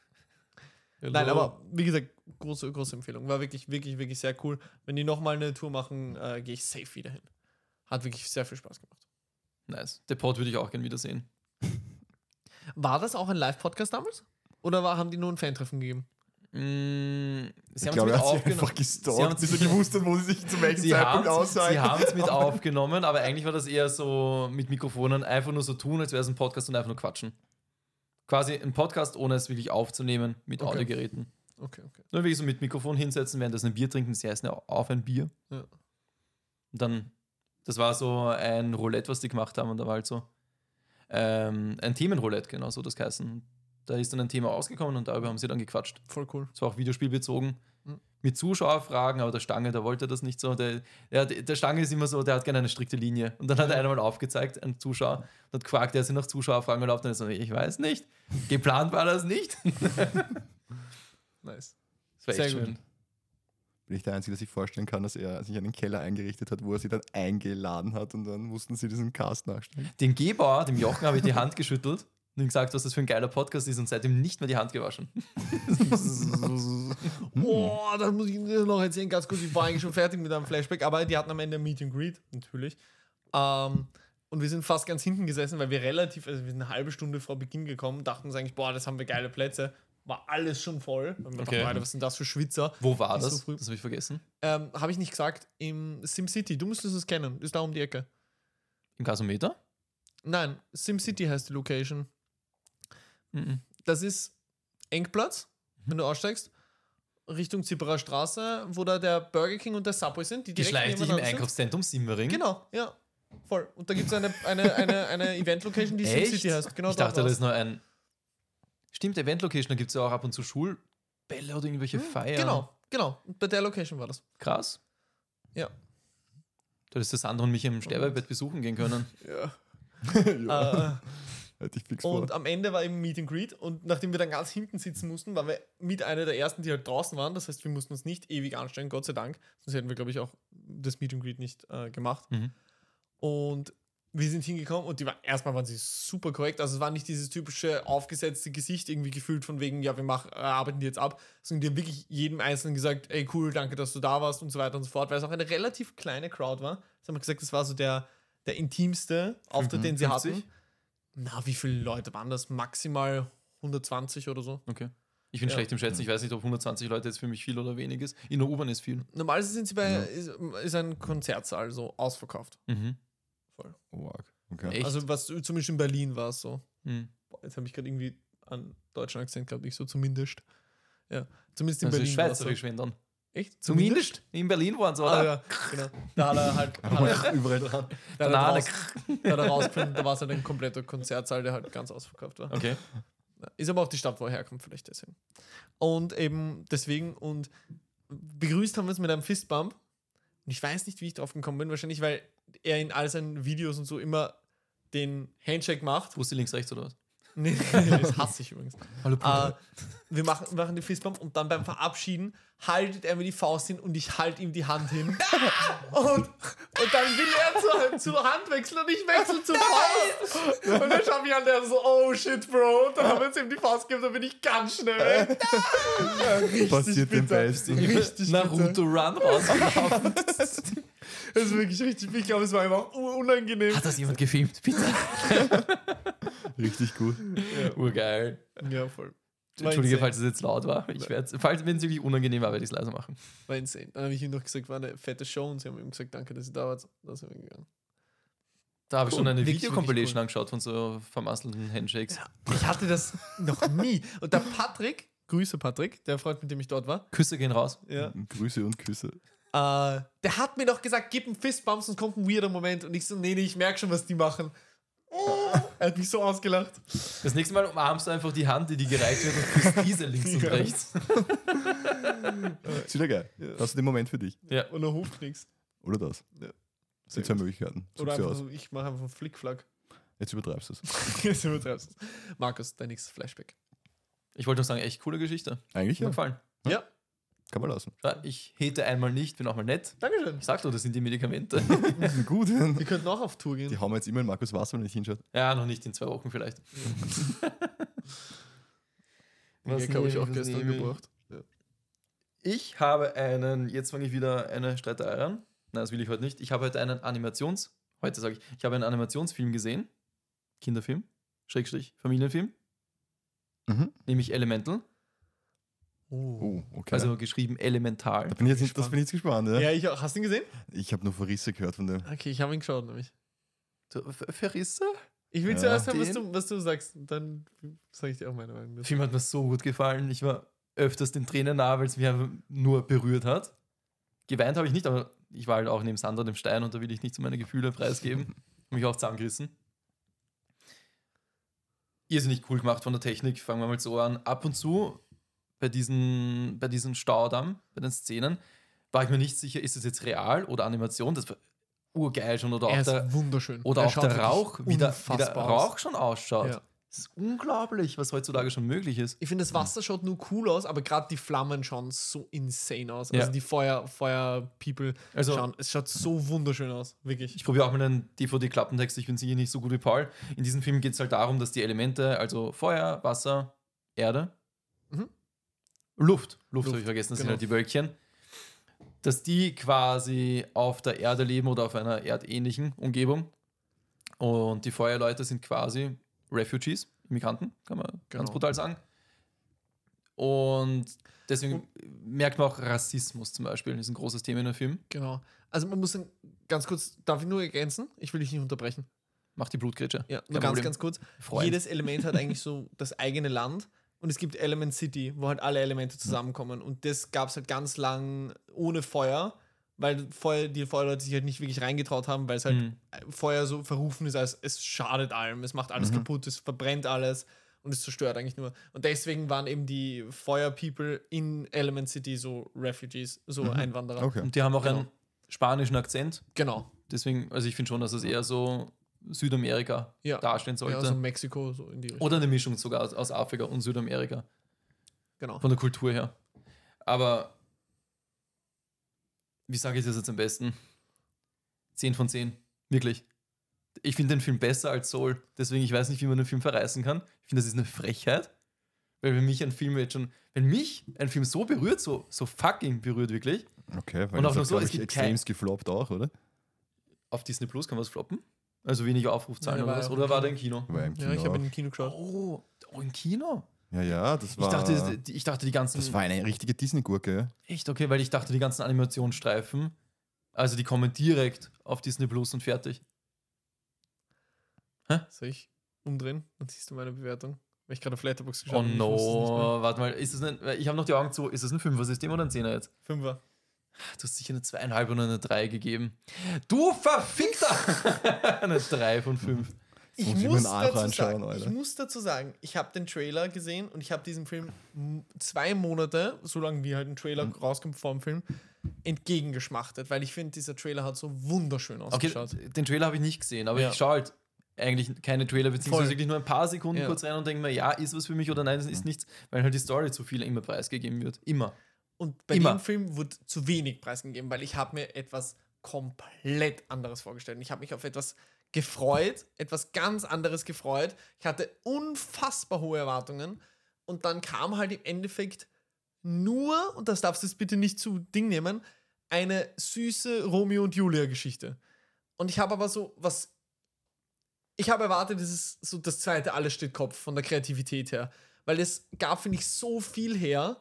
Also, Nein, aber wie gesagt, große, große Empfehlung. War wirklich, wirklich, wirklich sehr cool. Wenn die nochmal eine Tour machen, äh, gehe ich safe wieder hin. Hat wirklich sehr viel Spaß gemacht. Nice. Der Pod würde ich auch gern wiedersehen. War das auch ein Live-Podcast damals? Oder war, haben die nur ein Fantreffen gegeben? Mm, sie Ich haben glaube, es er mit hat sie aufgenommen. einfach Sie haben- bis er gewusst hat, wo sie sich zu welchem Sie Zeitpunkt haben aussagen. sie haben's mit aufgenommen, aber eigentlich war das eher so mit Mikrofonen einfach nur so tun, als wäre es ein Podcast und einfach nur quatschen. Quasi ein Podcast, ohne es wirklich aufzunehmen mit Okay. Audiogeräten. Okay, okay. Nur wirklich so mit Mikrofon hinsetzen, währenddessen ein Bier trinken, sie heißen ja auf ein Bier. Ja. Und dann, das war so ein Roulette, was die gemacht haben, und da war halt so ähm, ein Themenroulette, genau so das geheißen. Da ist dann ein Thema ausgekommen und darüber haben sie dann gequatscht. Voll cool. Es war auch videospielbezogen. Mhm. Mit Zuschauerfragen, aber der Stange, der wollte das nicht so. Der, der, der Stange ist immer so, der hat gerne eine strikte Linie. Und dann hat er einer mal aufgezeigt, ein Zuschauer, und hat gefragt, der sich nach Zuschauerfragen erlaubt. Und er so, ich weiß nicht. Geplant war das nicht. Nice. Das war Sehr echt gut. Bin ich der Einzige, der sich vorstellen kann, dass er sich einen Keller eingerichtet hat, wo er sie dann eingeladen hat und dann mussten sie diesen Cast nachstellen. Dem Gebauer, dem Jochen, habe ich die Hand geschüttelt und ihm gesagt, was das für ein geiler Podcast ist und seitdem nicht mehr die Hand gewaschen. Boah, das muss ich dir noch erzählen, ganz kurz. Ich war eigentlich schon fertig mit einem Flashback, aber die hatten am Ende ein Meet and Greet, natürlich. Ähm, und wir sind fast ganz hinten gesessen, weil wir relativ, also wir sind eine halbe Stunde vor Beginn gekommen, dachten uns eigentlich, boah, das haben wir geile Plätze. War alles schon voll. Und wir Okay. dachten, Alter, was sind das für Schwitzer? Wo war Nicht so das? früh. das habe ich vergessen. Ähm, Habe ich nicht gesagt, im SimCity. Du müsstest es kennen. Ist da um die Ecke. Im Gasometer? Nein, SimCity heißt die Location. Mhm. Das ist Engplatz, wenn du aussteigst, Richtung Zipperer Straße, wo da der Burger King und der Subway sind. Die Geschleicht dich im. Einkaufszentrum Simmering. Genau, ja. Voll. Und da gibt es eine, eine, eine, eine Event-Location, die? SimCity heißt. Genau ich dachte, das ist nur ein. Stimmt, Event-Location, da gibt es ja auch ab und zu Schulbälle oder irgendwelche Feiern. Genau, genau. Und bei der Location war das. Krass. Ja. Du hättest das Sandro und mich im Sterbebett besuchen gehen können. Ja. ja, Äh, hätte ich fix vor. und am Ende war eben Meet and Greet und nachdem wir dann ganz hinten sitzen mussten, waren wir mit einer der ersten, die halt draußen waren. Das heißt, wir mussten uns nicht ewig anstellen, Gott sei Dank. Sonst hätten wir, glaube ich, auch das Meet and Greet nicht äh, gemacht. Mhm. Und wir sind hingekommen und die war erstmal waren sie super korrekt. Also es war nicht dieses typische aufgesetzte Gesicht irgendwie gefühlt von wegen, ja, wir machen, äh, arbeiten die jetzt ab, sondern die haben wirklich jedem Einzelnen gesagt, ey cool, danke, dass du da warst und so weiter und so fort, weil es auch eine relativ kleine Crowd war. Das haben wir gesagt, das war so der, der intimste Auftritt, den sie 50? hatten. Na, wie viele Leute waren das? Maximal 120 oder so. Okay. Ich bin Ja. schlecht im Schätzen. Ich weiß nicht, ob 120 Leute jetzt für mich viel oder wenig ist. In der U-Bahn ist viel. Normalerweise sind sie bei, ist, ist ein Konzertsaal so ausverkauft. Mhm. Oh, arg. okay. Echt? Also was zumindest in Berlin war es so. Mhm. Boah, Jetzt habe ich gerade irgendwie an deutschen Akzent, glaube ich, so zumindest. Ja, zumindest in Also Berlin. Schweizerisch, wenn dann. Echt? Zumindest in Berlin waren sie, Ah, oder? ja, genau. Da hat er halt, hat er, Überall dran. da hat er, raus, da hat er rausgefunden, da war es halt ein kompletter Konzertsaal, der halt ganz ausverkauft war. Okay. Ist aber auch die Stadt, wo er herkommt, vielleicht deswegen. Und eben deswegen, und begrüßt haben wir uns mit einem Fistbump. Und ich weiß nicht, wie ich drauf gekommen bin. Wahrscheinlich, weil er in all seinen Videos und so immer den Handshake macht. Wusste links, rechts oder was? Nee, das hasse ich übrigens. Hallo Äh, wir machen, machen die Fistbump und dann beim Verabschieden haltet er mir die Faust hin und ich halte ihm die Hand hin. und, und dann will er zur, zur Hand wechseln und ich wechsle zur Faust. Und dann schaue ich an der so, oh shit, Bro. Und dann haben wir uns ihm die Faust gegeben, dann bin ich ganz schnell weg. Ja, Passiert dem bitter. Besten. Richtig Naruto Run rausgelaufen. Das ist wirklich richtig, ich glaube, es war einfach unangenehm. Hat das jemand gefilmt? Bitte. Richtig gut. Urgeil. Ja, voll. War Entschuldige, insane. falls es jetzt laut war. Ich werde, falls wenn es wirklich unangenehm war, werde ich es leiser machen. War insane. Dann habe ich ihm noch gesagt, war eine fette Show und sie haben ihm gesagt, danke, dass ihr da wart. Da sind wir gegangen. Da habe ich Cool. schon eine Videocompilation cool. angeschaut von so vermasselten Handshakes. Ich hatte das noch nie. Und der Patrick, Grüße Patrick, der Freund, mit dem ich dort war, Küsse gehen raus. ja, Grüße und Küsse. Äh, der hat mir doch gesagt, gib einen Fistbump, sonst kommt ein weirder Moment. Und ich so, nee, nee, ich merke schon, was die machen. er hat mich so ausgelacht. Das nächste Mal umarmst du einfach die Hand, die dir gereicht wird und küsst diese links und Ja. rechts. Ist wieder geil. Hast du den Moment für dich? Ja. Und er ruft nichts. Oder das? Ja. Das sind zwei Möglichkeiten. Oder Such sie einfach aus. so, ich mache einfach einen Flickflack. Jetzt übertreibst du es. Jetzt übertreibst du's. Markus, dein nächstes Flashback. Ich wollte noch sagen, echt coole Geschichte. Eigentlich Mir ja. gefallen. Ja, Kann man lassen. Ja, Ich hete einmal nicht, bin auch mal nett. Dankeschön. Ich sag doch, das sind die Medikamente. Gut. Wir könnten auch auf Tour Die gehen. hauen wir jetzt immer in Markus Wasser, wenn ich hinschaut. ja, noch nicht in zwei Wochen vielleicht. Die habe ich auch was gestern nehme ich? gebracht. Ich habe einen, jetzt fange ich wieder eine Streiterei an. Nein, das will ich heute nicht. Ich habe heute einen Animations, heute sage ich, ich habe einen Animationsfilm gesehen. Kinderfilm, Schrägstrich, Familienfilm, Mhm. nämlich Elemental. Oh. Oh, okay. Also geschrieben elemental. da bin ich jetzt das bin ich jetzt gespannt. Ja? Ja, ich auch. Hast du ihn gesehen? Ich habe nur Verrisse gehört von dem. Okay, ich habe ihn geschaut, nämlich. Du, Ver- Verrisse? Ich will Ja. zuerst hören, was du, was du sagst. Dann sage ich dir auch meine Meinung. Der. Film hat mir so gut gefallen. Ich war öfters den Tränen nah, weil es mich einfach nur berührt hat. Geweint habe ich nicht, aber ich war halt auch neben Sandra dem Stein und da will ich nicht so meine Gefühle preisgeben. Hab mich auch zusammengerissen. Irrsinnig cool gemacht von der Technik, fangen wir mal so an. Ab und zu bei diesen, bei diesem Staudamm, bei den Szenen, war ich mir nicht sicher, ist es jetzt real oder Animation. Das war urgeil schon. Oder Er auch der, ist wunderschön. oder Er auch der Rauch, wie der, wie der Rauch schon ausschaut. Ja. Das ist unglaublich, was heutzutage schon möglich ist. Ich finde, das Wasser schaut nur cool aus, aber gerade die Flammen schauen so insane aus. Ja. Also die Feuer, Feuer-People Also- schauen, es schaut so wunderschön aus. Wirklich. Ich probiere auch mal einen DVD-Klappentext, ich bin sicher nicht so gut wie Paul. In diesem Film geht es halt darum, dass die Elemente, also Feuer, Wasser, Erde, Mhm. Luft, Luft, Luft, habe ich vergessen, das genau. sind halt die Wölkchen, dass die quasi auf der Erde leben oder auf einer erdähnlichen Umgebung. Und die Feuerleute sind quasi Refugees, Immigranten, kann man ganz Genau. brutal sagen. Und deswegen merkt man auch Rassismus zum Beispiel, das ist ein großes Thema in dem Film. Genau. Also man muss ganz kurz, darf ich nur ergänzen? Ich will dich nicht unterbrechen. Macht die Blutgrätsche. Ja, nur ganz, Problem. ganz kurz. Freund. Jedes Element hat eigentlich so das eigene Land und es gibt Element City, wo halt alle Elemente zusammenkommen. Und das gab es halt ganz lang ohne Feuer, weil Feuer, die Feuerleute sich halt nicht wirklich reingetraut haben, weil es halt Mhm. Feuer so verrufen ist, als es schadet allem, es macht alles kaputt, es verbrennt alles und es zerstört eigentlich nur. Und deswegen waren eben die Feuer-People in Element City so Refugees, so Einwanderer. Okay. Und die haben auch Genau. einen spanischen Akzent. Genau. Deswegen, also ich finde schon, dass es eher so Südamerika Ja. darstellen sollte. Ja, so Mexiko, so in die Richtung. Oder eine Mischung sogar aus, aus Afrika und Südamerika. Genau. Von der Kultur her. Aber wie sage ich das jetzt am besten? 10 von 10. Wirklich. Ich finde den Film besser als Soul. Deswegen, ich weiß nicht, wie man den Film verreißen kann. Ich finde, das ist eine Frechheit. Weil wenn mich ein Film jetzt schon, wenn mich ein Film so berührt, so, so fucking berührt wirklich, Okay, weil Und auch hat, so, es gibt extremst gefloppt auch, oder? auf Disney Plus kann was floppen. Also weniger Aufrufzahlen Ja, der oder war was. ja Oder war der im Kino? War im Ja, Kino ich habe den Kino geschaut. Oh, oh im Kino? ja, ja, das Ich war. dachte, die, ich dachte die ganzen. das war eine richtige Disney-Gurke, ja. echt okay, weil ich dachte, die ganzen Animationsstreifen, also die kommen direkt auf Disney Plus und fertig. Soll ich umdrehen? Dann siehst du meine Bewertung. Weil ich gerade auf Letterboxd Oh geschaut habe. ich mehr. no, warte mal, ist das ein, ich habe noch die Augen zu, ist das ein Fünfer-System oder ein Zehner jetzt? Fünfer. Du hast sicher eine zweieinhalb oder eine drei gegeben. Du Verfickter! eine drei von fünf. Ich muss muss, dazu anschauen, sagen, Alter. ich muss dazu sagen, ich habe den Trailer gesehen und ich habe diesem Film zwei Monate, solange wie halt ein Trailer Mhm. rauskommt vor dem Film, entgegengeschmachtet, weil ich finde, dieser Trailer hat so wunderschön Okay, ausgeschaut. den Trailer habe ich nicht gesehen, aber Ja. ich schaue halt eigentlich keine Trailer, beziehungsweise Voll. wirklich nur ein paar Sekunden Ja. kurz rein und denke mir, ja, ist was für mich oder nein, es ist nichts, weil halt die Story zu viel immer preisgegeben wird. Immer. Und bei Immer. dem Film wurde zu wenig preisgegeben, weil ich habe mir etwas komplett anderes vorgestellt. Ich habe mich auf etwas gefreut, etwas ganz anderes gefreut. Ich hatte unfassbar hohe Erwartungen und dann kam halt im Endeffekt nur, und das darfst du jetzt bitte nicht zu Ding nehmen, eine süße Romeo und Julia Geschichte. Und ich habe aber so was ich habe erwartet, es ist so das zweite Alles steht Kopf von der Kreativität her. Weil es gab, finde ich, so viel her.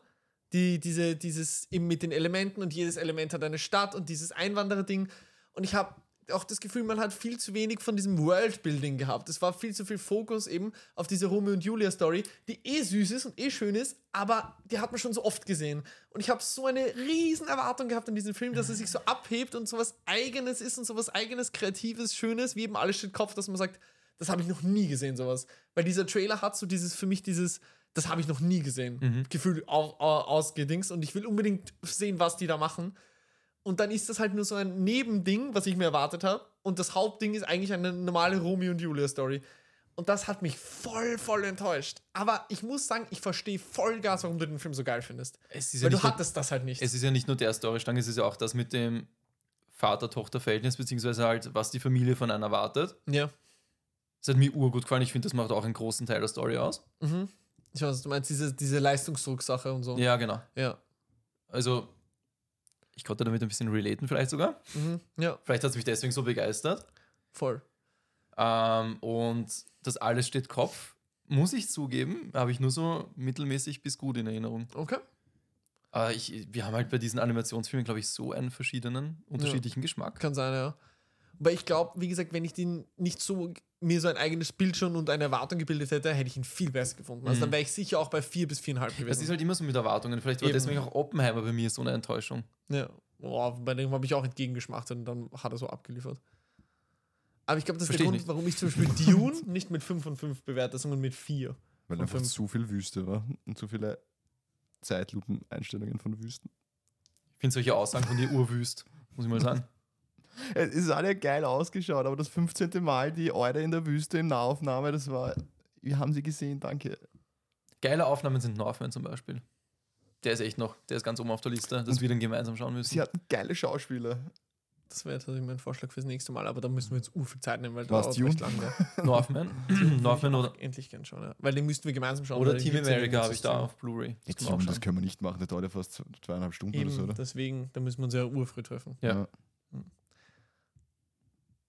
Die, diese, dieses eben mit den Elementen und jedes Element hat eine Stadt und dieses Einwanderer-Ding. Und ich habe auch das Gefühl, man hat viel zu wenig von diesem Worldbuilding gehabt. Es war viel zu viel Fokus eben auf diese Romeo und Julia Story, die eh süß ist und eh schön ist, aber die hat man schon so oft gesehen. Und ich habe so eine riesen Erwartung gehabt an diesen Film, dass er sich so abhebt und sowas Eigenes ist und sowas Eigenes, Kreatives, Schönes, wie eben alles steht Kopf, dass man sagt, das habe ich noch nie gesehen, sowas. Weil dieser Trailer hat so dieses, für mich dieses, das habe ich noch nie gesehen, Gefühl au, au, ausgedingst und ich will unbedingt sehen, was die da machen. Und dann ist das halt nur so ein Nebending, was ich mir erwartet habe. Und das Hauptding ist eigentlich eine normale Romeo und Julia Story. Und das hat mich voll, voll enttäuscht. Aber ich muss sagen, ich verstehe voll Gas, warum du den Film so geil findest. Es ist, ja Weil du nicht nur, hattest das halt nicht. es ist ja nicht nur der Storystrang, es ist ja auch das mit dem Vater-Tochter-Verhältnis, beziehungsweise halt, was die Familie von einer erwartet. ja. Das hat mir urgut gefallen. Ich finde, das macht auch einen großen Teil der Story aus. Mhm. Ich weiß, was du meinst, diese, diese Leistungsdrucksache und so. Ja, genau. Ja. Also, ich konnte damit ein bisschen relaten, vielleicht sogar. Mhm. Ja, Vielleicht hat es mich deswegen so begeistert. voll. Ähm, und das alles steht Kopf, muss ich zugeben, habe ich nur so mittelmäßig bis gut in Erinnerung. Okay. Aber ich, wir haben halt bei diesen Animationsfilmen, glaube ich, so einen verschiedenen, unterschiedlichen Geschmack. Kann sein, ja. Aber ich glaube, wie gesagt, wenn ich den nicht so mir so ein eigenes Bild schon und eine Erwartung gebildet hätte, hätte ich ihn viel besser gefunden. Also Mhm. dann wäre ich sicher auch bei vier bis viereinhalb Es gewesen. ist halt immer so mit Erwartungen. Vielleicht war Eben. deswegen auch Oppenheimer bei mir so eine Enttäuschung. Ja, Boah, bei dem habe ich auch entgegengeschmachtet und dann hat er so abgeliefert. Aber ich glaube, das ist Versteh der ich Grund, warum ich zum Beispiel Dune nicht mit 5 von 5 bewerte, sondern mit 4. Weil einfach fünf. zu viel Wüste war und zu viele Zeitlupen-Einstellungen von Wüsten. Ich finde solche Aussagen von dir urwüst, muss ich mal sagen. Es ist alle geil ausgeschaut, aber das 15. Mal die Eure in der Wüste in Nahaufnahme, das war. Wir haben sie gesehen, danke. Geile Aufnahmen sind Northman zum Beispiel. Der ist echt noch, der ist ganz oben auf der Liste, dass wir den gemeinsam schauen müssen. Sie hatten geile Schauspieler. Das wäre tatsächlich mein Vorschlag fürs nächste Mal, aber da müssen wir jetzt ur viel Zeit nehmen, weil Was, Dune? recht lang. Ja. Northman, Northman oder, Endlich gern schauen, ja. Weil den müssten wir gemeinsam schauen. oder Team ja America habe ich da auf Blu-ray. Das Jetzt, das können wir nicht machen, der dauert ja fast zweieinhalb Stunden oder so, Eben, oder? deswegen, da müssen wir uns ja urfrüh treffen. Ja.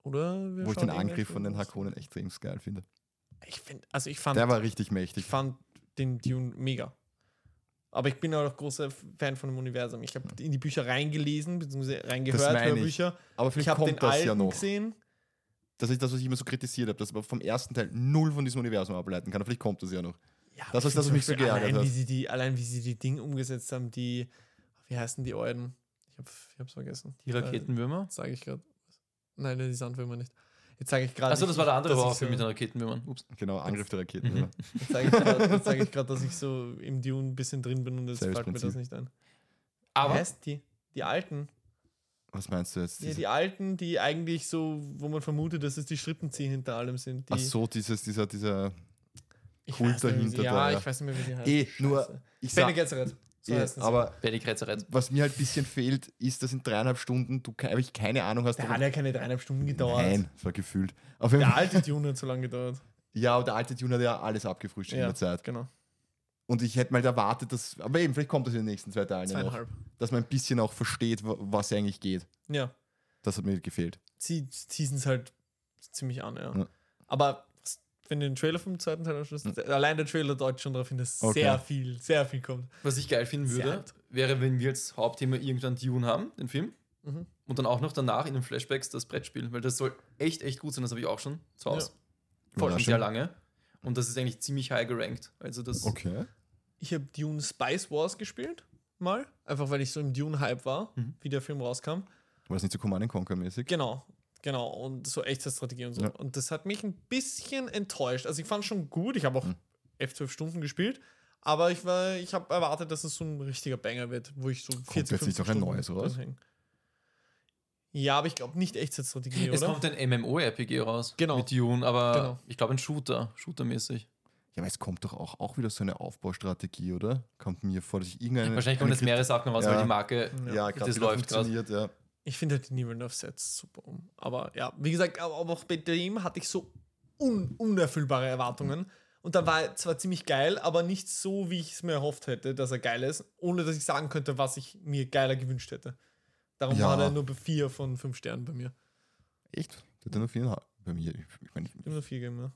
Oder wir Wo ich den Angriff von den Filme. Hakonen extrem geil finde. Ich finde, also ich fand, Der war richtig ich mächtig. fand den Dune mega. Aber ich bin auch großer Fan von dem Universum. Ich habe in die Bücher reingelesen, beziehungsweise reingehört, meine ich. Hörbücher. Aber Ich vielleicht habe den kommt das alten ja noch. gesehen. Das ist das, was ich immer so kritisiert habe, dass man vom ersten Teil null von diesem Universum ableiten kann. Aber Vielleicht kommt das ja noch. Ja, Das aber ist ich das, was mich so geärgert allein, hat. Wie sie die, allein wie sie die Dinge umgesetzt haben, die, wie heißen die Euden? Ich, hab, ich hab's vergessen. Die Raketenwürmer. Äh, sage ich gerade. Nein, die Sandwürmer nicht. Jetzt sage ich gerade. Achso, das war der andere Horrorfilm so- mit den Raketenwürmern. Ups. Genau, Angriff der Raketen. Mhm. ja. Jetzt sage ich gerade, dass ich so im Dune ein bisschen drin bin und jetzt fällt mir das nicht ein. Aber Wie heißt die? Die alten. Was meinst du jetzt? Ja, die alten, die eigentlich so, wo man vermutet, dass es die Strippenzieher hinter allem sind. Die, Ach so, dieses, dieser, dieser. Kult dahinter Ja, da, ja. ich weiß nicht mehr, wie die heißt. Eh, nur, ich Bene Gesserit. So Ja, aber was mir halt ein bisschen fehlt, ist, dass in dreieinhalb Stunden du ke- eigentlich keine Ahnung hast. der hat ja keine dreieinhalb Stunden gedauert. Nein, das war gefühlt. Auf jeden Der alte Dune hat so lange gedauert. ja, aber der alte Tune hat ja alles abgefrühstückt in Ja, der Zeit. genau. Und ich hätte mal erwartet, dass. Aber eben, vielleicht kommt das in den nächsten zwei Teilen ja noch. Zweieinhalb. Dass man ein bisschen auch versteht, wa- was eigentlich geht. Ja, Das hat mir gefehlt. sie teasen es halt ziemlich an, ja. Ja. Aber du den Trailer vom zweiten Teil anschaust, allein der Trailer deutet schon darauf hin, dass Okay. sehr viel, sehr viel kommt. Was ich geil finden würde, wäre, wenn wir als Hauptthema irgendwann Dune haben, den Film. Mhm. Und dann auch noch danach in den Flashbacks das Brettspiel, weil das soll echt, echt gut sein. Das habe ich auch schon zu Hause. Voll schon sehr lange. Und das ist eigentlich ziemlich high gerankt. Also das Okay. Ich habe Dune Spice Wars gespielt, mal. Einfach weil ich so im Dune-Hype war, Mhm. wie der Film rauskam. War das nicht so Command Conquer mäßig? Genau, genau. Und so echte Strategie und so. Ja. Und das hat mich ein bisschen enttäuscht. Also ich fand schon gut. Ich habe auch Mhm. F12 Stunden gespielt. Aber ich war, ich habe erwartet, dass es so ein richtiger Banger wird, wo ich so 40, jetzt nicht 50 noch ein neues raus? drin häng. Ja, aber ich glaube nicht Echtzeitstrategie, Es oder? kommt ein MMO-RPG raus Genau. mit Dune, aber Genau. ich glaube ein Shooter, Shooter-mäßig. Ja, aber es kommt doch auch, auch wieder so eine Aufbaustrategie, oder? Kommt mir vor, dass ich irgendeine. Wahrscheinlich kommen jetzt mehrere Sachen raus, Ja. weil die Marke. Ja. Ja, gerade das läuft grad. funktioniert, ja. Ich finde halt die Nivel Nerf Sets super um. Aber ja, wie gesagt, aber auch bei dem hatte ich so un unerfüllbare Erwartungen. Und dann war er zwar ziemlich geil, aber nicht so, wie ich es mir erhofft hätte, dass er geil ist, ohne dass ich sagen könnte, was ich mir geiler gewünscht hätte. Darum Ja. war er nur bei vier von fünf Sternen bei mir. Echt? Der hat nur viereinhalb bei mir. Ich, ich, mein, ich, habe nur vier gegeben, ja.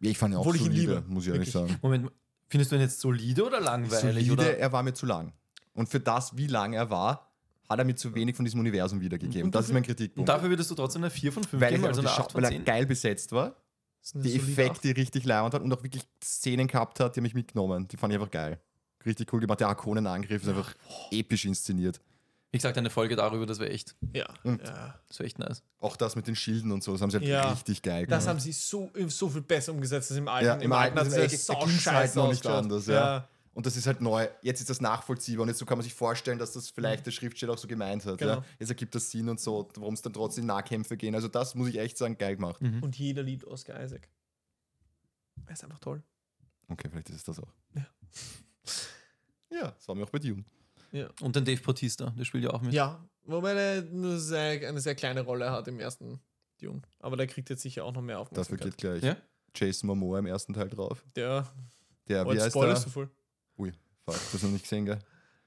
ja, ich fand ihn auch Obwohl ich ihn solide, liebe. muss ich ehrlich Wirklich. sagen. Moment, findest du ihn jetzt solide oder langweilig? Solide, oder? er war mir zu lang. Und für das, wie lang er war, hat er mir zu wenig von diesem Universum wiedergegeben. Und Das ist mein Und Kritikpunkt. dafür würdest du trotzdem eine 4 von 5 weil, geben, also eine die 8 Schau- von weil er 10? geil besetzt war, Das die Effekte richtig leibend hat und auch wirklich Szenen gehabt hat, die mich mitgenommen. Die fand ich einfach geil. Richtig cool gemacht. Der Arkonenangriff ist einfach episch inszeniert. Wie gesagt, eine Folge darüber, das wäre echt. Ja, Und- ja. das wäre echt nice. Auch das mit den Schilden und so, das haben sie halt Ja. richtig geil Das gemacht. haben sie so, so viel besser umgesetzt als im alten. Ja, im Alten hat ist es ja da sau ging's halt scheiße noch nicht ausgeschaut. anders, ja. Und das ist halt neu. Jetzt ist das nachvollziehbar und jetzt so kann man sich vorstellen, dass das vielleicht der Schriftsteller auch so gemeint hat. Genau. Ja? Jetzt ergibt das Sinn und so, warum es dann trotzdem Nahkämpfe gehen. Also das muss ich echt sagen, geil gemacht. Mhm. Und jeder liebt Oscar Isaac. Er ist einfach toll. Okay, vielleicht ist es das auch. Ja. Ja, das war mir auch bei Dune. Ja. Und den Dave Bautista, der spielt ja auch mit. Ja, wobei er nur sehr, eine sehr kleine Rolle hat im ersten Dune. Aber der kriegt jetzt sicher auch noch mehr Dafür Aufmerksamkeit. geht gleich Ja? Jason Momoa im ersten Teil drauf. Der, Der, oh, wie heißt spoilerst der? du voll. Ui, fuck, das noch nicht gesehen, gell?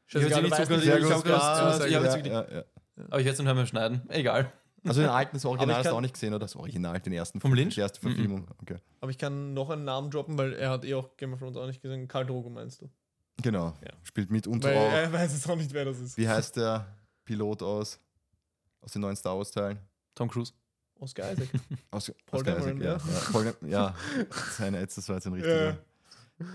Ich hab's ja nicht zugehört, ich nicht, hab wie es ja, ja. Aber ich werde es dann schneiden. Egal. Also den alten, das Original ich hast du auch nicht gesehen, oder? Das Original, den ersten. Vom Lynch? Die erste. Verfilmung. Okay. Aber ich kann noch einen Namen droppen, weil er hat eh auch Game of Thrones auch nicht gesehen. Karl Drogo meinst du? Genau. Ja. Spielt mit und Weil auch. er weiß jetzt auch nicht, wer das ist. Wie heißt der Pilot aus? Aus den neuen Star Wars Teilen? Tom Cruise. Oscar Isaac. Aus, Paul aus Geisig, Dameron, ja. ja. Ja, Paul ja. Seine, jetzt, das war jetzt ein richtiger.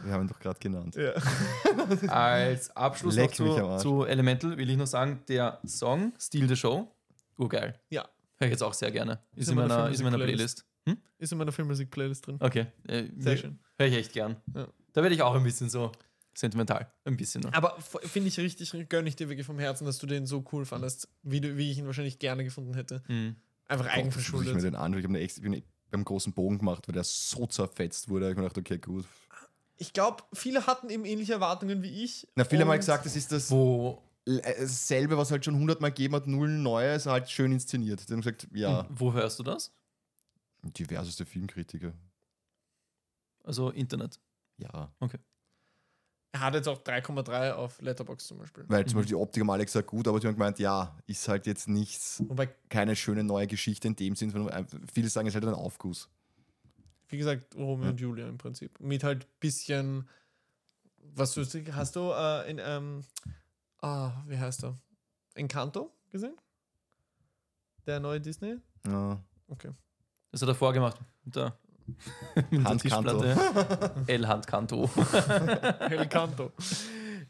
Wir haben ihn doch gerade genannt. ja. Als Abschluss Leck noch zu, zu Elemental will ich noch sagen, der Song Steal the Show, urgeil. Ja. Höre ich jetzt auch sehr gerne. Ist, Ist in in meiner ist in meiner. Playlist. Hm? Ist in meiner Filmmusik-Playlist drin. Okay. Äh, Sehr schön. Höre ich echt gern. Ja. Da werde ich auch ein bisschen so sentimental. Ein bisschen. noch. Aber finde ich richtig, gönne ich dir wirklich vom Herzen, dass du den so cool fandest, wie, du, wie ich ihn wahrscheinlich gerne gefunden hätte. Mhm. Einfach muss ich mir eigenverschuldet. den anschauen. Ich habe ich bin beim großen Bogen gemacht, weil der so zerfetzt wurde. Ich habe mir gedacht, okay, gut. Ich glaube, viele hatten eben ähnliche Erwartungen wie ich. Na, viele haben Und- gesagt, das ist das Wo, äh, dasselbe, was halt schon hundertmal gegeben hat, null Neues, halt schön inszeniert. Die haben gesagt, ja, wo hörst du das? diverseste Filmkritiker. Also Internet. Ja. Er hat jetzt auch 3,3 auf Letterbox zum Beispiel. Weil zum Mhm. Beispiel die Optik haben alle gesagt, gut, aber sie haben gemeint, ja, ist halt jetzt nichts, Wobei, keine schöne neue Geschichte in dem Sinn, sondern einfach- viele sagen, es ist halt ein Aufguss. Wie gesagt, Romeo Ja. und Julia im Prinzip. Mit halt bisschen, was du, hast du äh, in, ähm, ah, wie heißt er? Encanto gesehen? Der neue Disney? Ja. Okay. Das hat er vorgemacht. Mit der, mit der. Tischplatte. El Handkanto. El Canto.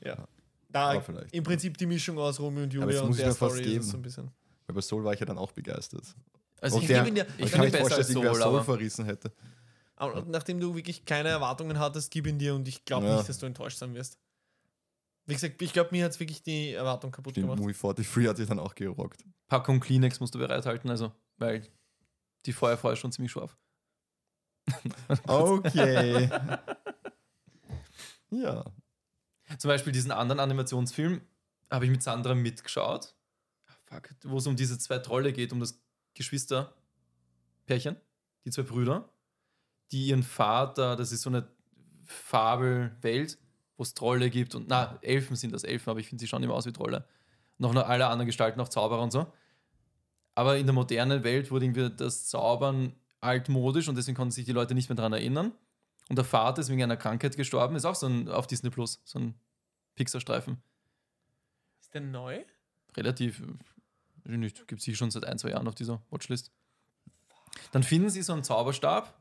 ja. Da im Prinzip die Mischung aus Romeo und Julia und muss ich der Story ist geben. so ein bisschen. Weil bei Soul war ich ja dann auch begeistert. Also ich, der- ihn dir, Ich ich kann mir vorstellen, als dass irgendwer Soul, verrissen hätte. Aber nachdem du wirklich keine Erwartungen hattest, gib ihn dir und ich glaube Ja. nicht, dass du enttäuscht sein wirst. Wie gesagt, ich glaube, mir hat es wirklich die Erwartung kaputt Stimmt, gemacht. Movie 43 hat sich dann auch gerockt. Packung Kleenex musst du bereithalten, also, weil die Feuerfrau ist schon ziemlich scharf. Okay. ja. Zum Beispiel diesen anderen Animationsfilm habe ich mit Sandra mitgeschaut. Ah, Fuck, wo es um diese zwei Trolle geht, um das Geschwisterpärchen, die zwei Brüder, die ihren Vater, das ist so eine Fabelwelt, wo es Trolle gibt und na, Elfen sind das Elfen, aber ich finde sie schauen immer aus wie Trolle. Noch nur alle anderen Gestalten, auch Zauberer und so. Aber in der modernen Welt wurde irgendwie das Zaubern altmodisch und deswegen konnten sich die Leute nicht mehr daran erinnern. Und der Vater ist wegen einer Krankheit gestorben, ist auch so ein auf Disney Plus, so ein Pixar-Streifen. Ist der neu? Relativ, äh, nicht, gibt es sicher schon seit ein, zwei Jahren auf dieser Watchlist. Dann finden sie so einen Zauberstab,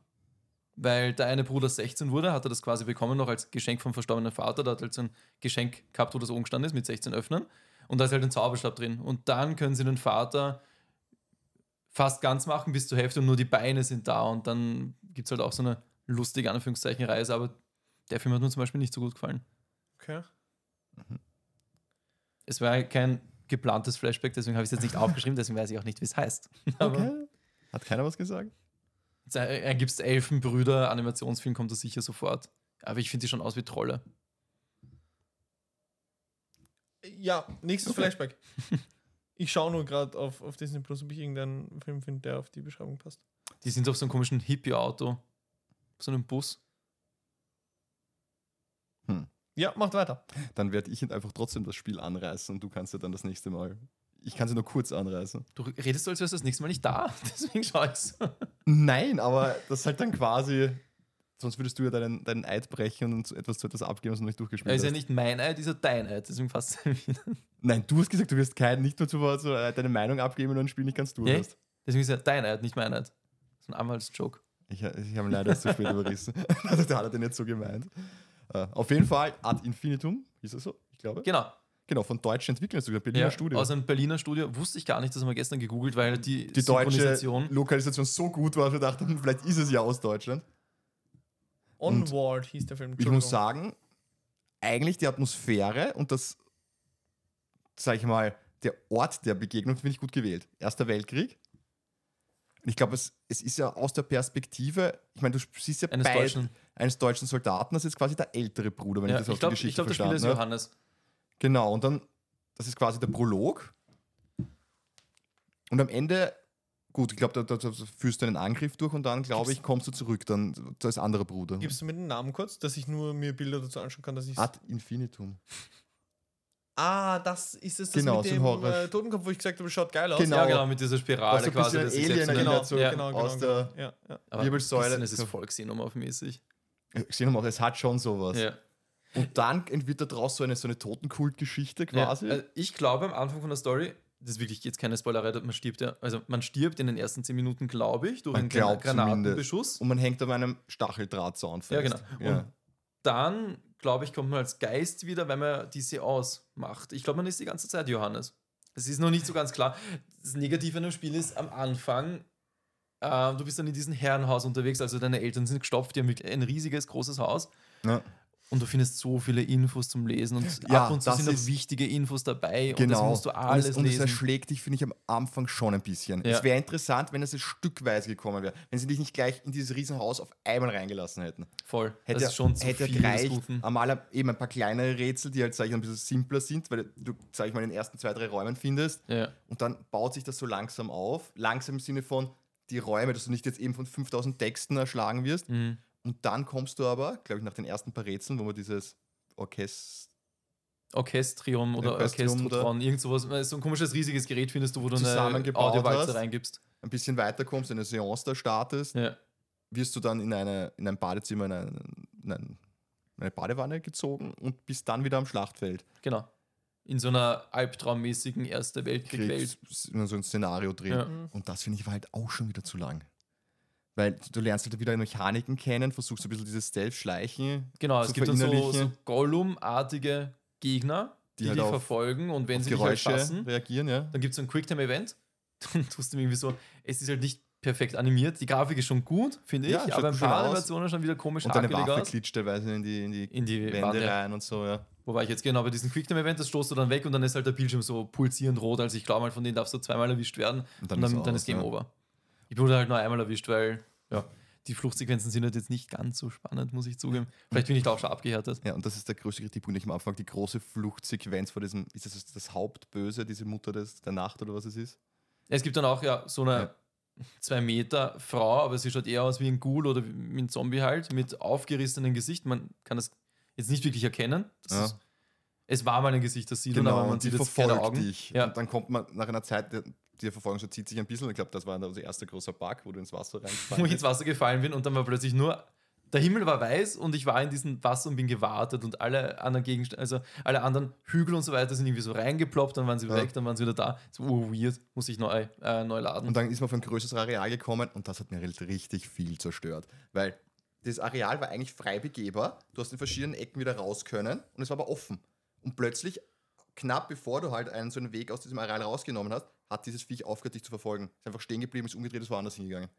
weil der eine Bruder 16 wurde, hat er das quasi bekommen, noch als Geschenk vom verstorbenen Vater. Da hat er halt so ein Geschenk gehabt, wo das oben gestanden ist, mit 16 öffnen. Und da ist halt ein Zauberstab drin. Und dann können sie den Vater fast ganz machen bis zur Hälfte und nur die Beine sind da. Und dann gibt es halt auch so eine lustige Anführungszeichen Reise, aber der Film hat mir zum Beispiel nicht so gut gefallen. Okay. Es war kein geplantes Flashback, deswegen habe ich es jetzt nicht aufgeschrieben, deswegen weiß ich auch nicht, wie es heißt. Aber Okay. Hat keiner was gesagt? Er gibt Elfenbrüder, Animationsfilm kommt da sicher sofort. Aber ich finde die schon aus wie Trolle. Ja, nächstes Okay. Flashback. Ich schaue nur gerade auf, auf Disney Plus, ob ich irgendeinen Film finde, der auf die Beschreibung passt. Die sind auf so einem komischen Hippie-Auto. So einem Bus. Ja, macht weiter. Dann werde ich einfach trotzdem das Spiel anreißen und du kannst ja dann das nächste Mal. Ich kann sie nur kurz anreißen. Du redest so, als wärst du das nächste Mal nicht da. Deswegen schaue ich so. Nein, aber das ist halt dann quasi. Sonst würdest du ja deinen, deinen Eid brechen und etwas zu etwas abgeben, was du noch nicht durchgespielt Er ist hast. ja nicht mein Eid, ist ja dein Eid. Deswegen fast. Nein, du hast gesagt, du wirst kein, nicht nur zu so, äh, deine Meinung abgeben, wenn du ein Spiel nicht ganz durch Ja, hast. Deswegen ist ja dein Eid, nicht mein Eid. So ein Anwaltsjoke. Ich, ich habe leider zu spät überrissen. Also, da hat er den nicht so gemeint. Äh, auf jeden Fall Ad Infinitum, hieß es so, ich glaube. Genau. Genau, von deutschen Entwicklern, sogar Berliner Ja, Studio. Aus einem Berliner Studio. Wusste ich gar nicht, das haben wir gestern gegoogelt, weil die, die deutsche. Lokalisation so gut war, dass wir dachten, vielleicht ist es ja aus Deutschland. Und Onward hieß der Film. Ich muss sagen, eigentlich die Atmosphäre und das, sag ich mal, der Ort der Begegnung finde ich gut gewählt. Erster Weltkrieg. Und ich glaube, es, es ist ja aus der Perspektive, ich meine, du siehst ja Eines beid- Deutschen. eines deutschen Soldaten, das ist quasi der ältere Bruder, wenn Ja, ich das ich aus glaube, der Geschichte glaub, der Spieler ist. Johannes. Genau, und dann, das ist quasi der Prolog. Und am Ende, gut, ich glaube, da, da, da führst du einen Angriff durch und dann, glaube ich, kommst du zurück, dann da ist anderer Bruder. Gibst du mir den Namen kurz, dass ich nur mir Bilder dazu anschauen kann, dass ich Ad Infinitum. Ah, das ist es das Genau, mit so ein dem Horror- äh, Totenkopf, wo ich gesagt habe, schaut geil aus. Genau. Ja, genau, mit dieser Spirale Was so ein quasi. das Alien erinnert, Genau, so ja. genau, genau, aus der- genau. Ja, ja. Aber Wirbelsäule. Wirbelsäule. ist es Volksseenomorph-mäßig. Sehen wir mal, es hat schon sowas. Ja. Und dann wird daraus so eine, so eine Totenkult-Geschichte quasi. Ja, also ich glaube am Anfang von der Story, das ist wirklich jetzt keine Spoilerei, man stirbt ja, also man stirbt in den ersten zehn Minuten, glaube ich, durch Man einen Granatenbeschuss. und man hängt auf einem Stacheldrahtzaun fest. Ja, genau. Ja. Und dann, glaube ich, kommt man als Geist wieder, wenn man die Seance macht. Ich glaube, man ist die ganze Zeit Johannes. Es ist noch nicht so ganz klar. Das Negative an dem Spiel ist am Anfang, äh, du bist dann in diesem Herrenhaus unterwegs, also deine Eltern sind gestopft, die haben wirklich ein riesiges, großes Haus. Ja. Und du findest so viele Infos zum Lesen und Ja, ab und zu das sind auch wichtige Infos dabei und Genau. das musst du alles und es, und es lesen. erschlägt dich, finde ich, am Anfang schon ein bisschen. Ja. Es wäre interessant, wenn es stückweise gekommen wäre. Wenn sie dich nicht gleich in dieses Riesenhaus auf einmal reingelassen hätten. Voll. Hätte, das ist schon zu hätte viel gereicht, aller, eben ein paar kleinere Rätsel, die halt, sag ich, ein bisschen simpler sind, weil du, sag ich mal, in den ersten zwei, drei Räumen findest. Ja. Und dann baut sich das so langsam auf. Langsam im Sinne von die Räume, dass du nicht jetzt eben von 5000 Texten erschlagen wirst. Mhm. Und dann kommst du aber, glaube ich, nach den ersten paar Rätseln, wo man dieses Orchester. Orchestrium oder Orchestrium Orchestrotron, irgend sowas. So ein komisches riesiges Gerät findest du, wo du eine Audiowalze reingibst. ein bisschen weiter kommst, eine Seance da startest, Ja. wirst du dann in, eine, in ein Badezimmer, in, ein, in ein, eine Badewanne gezogen und bist dann wieder am Schlachtfeld. Genau. In so einer albtraummäßigen Erste Weltkrieg-Welt. Kriegst so ein Szenario drin. Ja. Und das finde ich war halt auch schon wieder zu lang. Weil du lernst halt wieder Mechaniken kennen, versuchst ein bisschen dieses Stealth-Schleichen Genau, es gibt dann so, so Gollum-artige Gegner, die, Die halt dich verfolgen und wenn sie dich halt Geräusche reagieren, ja. dann gibt es so ein Quicktime-Event. Dann tust du irgendwie so, es ist halt nicht perfekt animiert. Die Grafik ist schon gut, finde ich, Ja, aber ein paar. Animationen schon wieder komisch Und deine Waffe aus. klitscht teilweise in die, in die, In die Wände Wand, ja. rein und so, ja. Wo war ich jetzt genau bei diesem Quicktime-Event? Das stoßt du dann weg und dann ist halt der Bildschirm so pulsierend rot. Also ich glaube mal, von denen darfst du zweimal erwischt werden Und und dann, dann, aus, ist Game ja. Over. Ich wurde halt nur einmal erwischt, weil, ja. Die Fluchtsequenzen sind halt jetzt nicht ganz so spannend, muss ich zugeben. Vielleicht bin ich da auch schon abgehärtet. Ja, und das ist der größte Kritikpunkt, den ich am Anfang, die große Fluchtsequenz vor diesem, ist das das Hauptböse, diese Mutter des, der Nacht oder was es ist? Es gibt dann auch ja so eine Ja. zwei Meter Frau, aber sie schaut eher aus wie ein Ghoul oder wie ein Zombie halt, mit aufgerissenem Gesicht. Man kann das jetzt nicht wirklich erkennen. Das Ja. ist, es war mal ein Gesicht, das sieht man, aber man Genau, sieht jetzt keine Augen. dich. Ja. Und dann kommt man nach einer Zeit, die Verfolgung zieht sich ein bisschen. Ich glaube, das war unser erster großer Bug, wo du ins Wasser wo ich reingefallen ins Wasser gefallen bin und dann war plötzlich nur, der Himmel war weiß und ich war in diesem Wasser und bin gewartet und alle anderen Gegenstände, also alle anderen Hügel und so weiter sind irgendwie so reingeploppt, dann waren sie Ja. weg, dann waren sie wieder da. So uh, weird, muss ich neu, äh, neu laden. Und dann ist man auf ein größeres Areal gekommen und das hat mir halt richtig viel zerstört. Weil das Areal war eigentlich frei begehbar. Du hast in verschiedenen Ecken wieder raus können und es war aber offen. Und plötzlich, knapp bevor du halt einen so einen Weg aus diesem Areal rausgenommen hast, hat dieses Viech aufgehört, dich zu verfolgen. Ist einfach stehen geblieben, ist umgedreht, ist woanders hingegangen.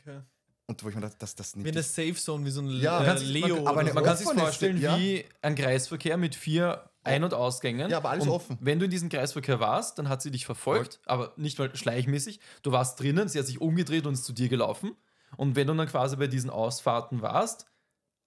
Okay. Und wo ich mir dachte, das, das Wie nimmt eine Safe Zone, wie so ein Ja, äh, Leo. man- aber so. Man kann sich vorstellen Ste- ja. wie ein Kreisverkehr mit vier Ein- und Ausgängen. Ja, aber alles und offen. Wenn du in diesem Kreisverkehr warst, dann hat sie dich verfolgt, aber nicht mal schleichmäßig. Du warst drinnen, sie hat sich umgedreht und ist zu dir gelaufen. Und wenn du dann quasi bei diesen Ausfahrten warst,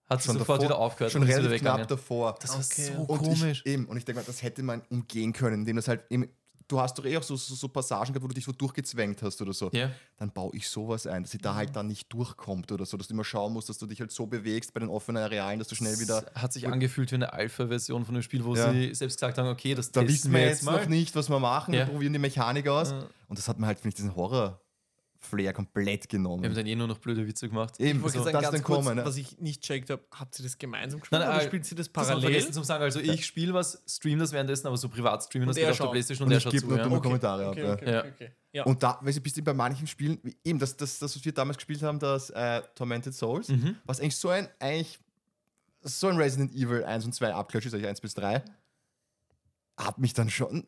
hat sie schon sofort davor, wieder aufgehört schon und ist wieder relativ knapp weggegangen. davor. Das war Okay. so Und komisch. Ich, eben, und ich denke mal, das hätte man umgehen können, indem das halt eben, du hast doch eh auch so, so, so Passagen gehabt, wo du dich so durchgezwängt hast oder so. Ja. Dann baue ich sowas ein, dass sie da halt dann nicht durchkommt oder so, dass du immer schauen musst, dass du dich halt so bewegst bei den offenen Arealen, dass du schnell wieder. Es hat sich angefühlt wie eine Alpha-Version von dem Spiel, wo Ja. sie selbst gesagt haben, okay, das Da testen wissen wir jetzt noch nicht, was wir machen, Ja. wir probieren die Mechanik aus. Ja. Und das hat mir halt, finde ich, diesen Horror-Flair komplett Wir haben genommen. dann eh nur noch blöde Witze gemacht. Eben, Ich wollte so, sagen, das ganz dann kurz, kommen. ne? was ich nicht checkt habe, habt ihr das gemeinsam gespielt Nein, oder äh, spielt sie das Das parallel? vergessen zu sagen. Also ich spiele was, stream das währenddessen, aber so privat streamen das geht er auf der schaut. Playstation Und und, er ich schaut zu. nur Ja. dumme Kommentare ab. okay, ja. okay, Ja. okay, okay. Ja. Und da, weißt du, bist du bei manchen Spielen, wie eben das, das, das, was wir damals gespielt haben, das äh, Tormented Souls, Mhm. was eigentlich so ein, eigentlich so ein Resident Evil 1 und 2 Abklatsch ist, eigentlich 1 bis 3, hat mich dann schon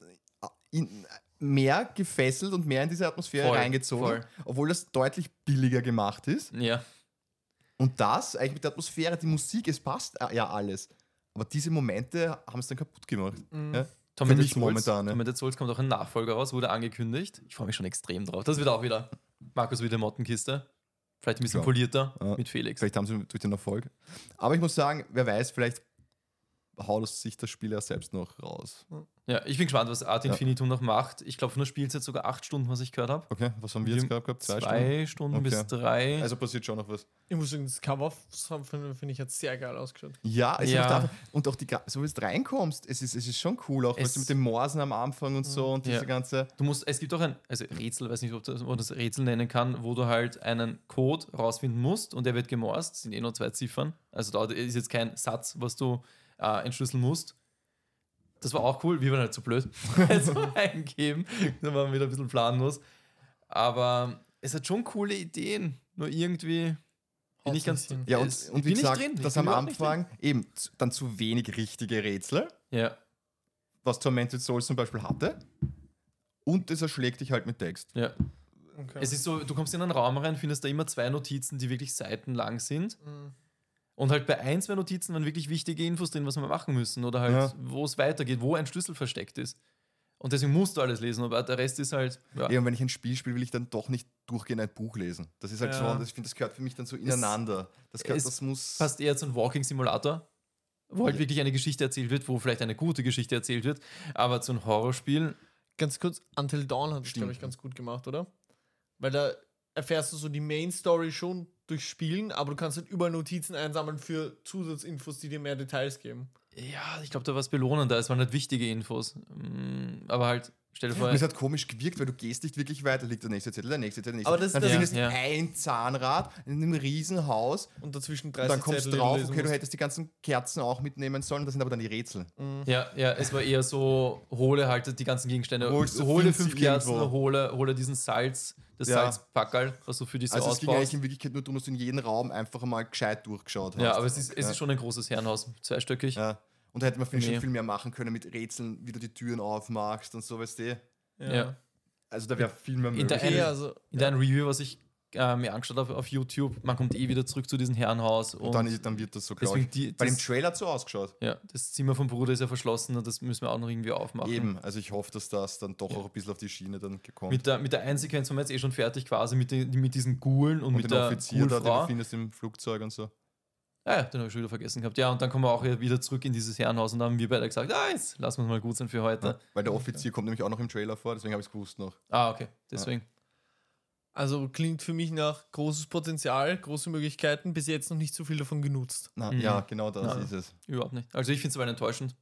in, mehr gefesselt und mehr in diese Atmosphäre Voll, reingezogen, voll. obwohl das deutlich billiger gemacht ist. ja. Und das, eigentlich mit der Atmosphäre, die Musik, es passt äh, ja alles. Aber diese Momente haben es dann kaputt gemacht. Ja? Tormented mich Souls, momentan, ne? Souls kommt auch ein Nachfolger raus, wurde angekündigt. Ich freue mich schon extrem drauf. Das wird auch wieder Markus wieder Mottenkiste. Vielleicht ein bisschen Ja. polierter Ja. mit Felix. Vielleicht haben sie durch den Erfolg. Aber ich muss sagen, wer weiß, vielleicht haut sich das Spiel ja selbst noch raus. Ja, ich bin gespannt, was Art Ja. Infinitum noch macht. Ich glaube, von der Spielzeit sogar acht Stunden, was ich gehört habe. Okay, was haben wir jetzt gerade gehabt? Zwei, Zwei, Stunden, bis Okay. drei. Also passiert schon noch was. Ich muss sagen, das Cover finde find ich jetzt sehr geil ausgeschaut. Ja, also Ja. Auch und auch die, so wie du reinkommst, es ist, es ist schon cool, auch Es- weißt du, mit dem Morsen am Anfang und so und diese Ja. ganze. Du musst, es gibt auch ein also Rätsel, weiß nicht, ob das, man das Rätsel nennen kann, wo du halt einen Code rausfinden musst und der wird gemorst, sind eh nur zwei Ziffern. Also da ist jetzt kein Satz, was du äh, entschlüsseln musst. Das war auch cool, wir waren halt zu blöd. also eingeben, da waren wir wieder ein bisschen planlos. Aber es hat schon coole Ideen, nur irgendwie bin ich ganz. Hin. Ja, und, es- und wie gesagt, drin, das am drin. Anfang eben zu, dann zu wenig richtige Rätsel, Ja, was Tormented Souls zum Beispiel hatte. Und es erschlägt dich halt mit Text. ja. Okay. Es ist so, du kommst in einen Raum rein, findest da immer zwei Notizen, die wirklich seitenlang sind. Mhm. Und halt bei ein, zwei Notizen waren wirklich wichtige Infos drin, was wir machen müssen. Oder halt, Ja. wo es weitergeht, wo ein Schlüssel versteckt ist. Und deswegen musst du alles lesen, aber der Rest ist halt. Ja. Ja, und wenn ich ein Spiel spiele, will ich dann doch nicht durchgehend ein Buch lesen. Das ist halt Ja. so, das, ich finde, das gehört für mich dann so ineinander. Das, gehört, es das muss. Passt eher zu einem Walking-Simulator, wo halt wirklich eine Geschichte erzählt wird, wo vielleicht eine gute Geschichte erzählt wird. Aber zu einem Horrorspiel, Ganz kurz, Until Dawn hat es, glaube ich, ganz gut gemacht, oder? Weil da erfährst du so die Main Story schon durch Spielen, aber du kannst halt überall Notizen einsammeln für Zusatzinfos, die dir mehr Details geben. ja, ich glaube, da war es belohnender. Es waren halt wichtige Infos. Mm, Aber halt, stell dir vor. Und es hat komisch gewirkt, weil du gehst nicht wirklich weiter, liegt der nächste Zettel, der nächste Zettel, der nächste Aber das- Dann findest Ja, du ja. ein Zahnrad in einem Riesenhaus Und dazwischen und 30 dann kommst du drauf, okay, du hättest die ganzen Kerzen auch mitnehmen sollen, das sind aber dann die Rätsel. Ja, ja, es war eher so, hole halt die ganzen Gegenstände, Holst du, hole fünf Kerzen, irgendwo. hole, hole diesen Salz, das Ja. Salzpackerl, was du für diese Also es ging eigentlich ausbaust. in Wirklichkeit nur darum, dass du in jeden Raum einfach mal gescheit durchgeschaut hast. Ja, aber es ist, es ist schon ein großes Herrenhaus, zweistöckig. Ja. Und da hätte man finde ich, Nee. schon viel mehr machen können mit Rätseln, wie du die Türen aufmachst und so, weißt du. Ja. Ja. Also da wäre viel mehr In der möglich. Okay, Eine- also In deinem Review, was ich äh, mir angeschaut auf, auf YouTube. Man kommt eh wieder zurück zu diesem Herrenhaus. Und, Und dann, ist, dann wird das so, glaube deswegen ich. die, Weil im das, Trailer hat so ausgeschaut. ja, das Zimmer vom Bruder ist ja verschlossen und das müssen wir auch noch irgendwie aufmachen. Eben, also ich hoffe, dass das dann doch auch ein bisschen auf die Schiene dann gekommen Mit der, mit der einen Sequenz waren wir jetzt eh schon fertig quasi mit, den, mit diesen Gulen und, Und mit den der Offizier da, den du findest im Flugzeug und so. Ah, ja, den habe ich schon wieder vergessen gehabt. Ja, und dann kommen wir auch wieder zurück in dieses Herrenhaus und dann haben wir beide gesagt, ah, jetzt lassen wir es mal gut sein für heute. Weil der Offizier kommt nämlich auch noch im Trailer vor, deswegen habe ich es gewusst noch. Ah, okay, deswegen. Also klingt für mich nach großes Potenzial, große Möglichkeiten, bis jetzt noch nicht so viel davon genutzt. Na, Mhm. Ja, genau das Ja. ist es. Überhaupt nicht. Also ich finde es aber enttäuschend.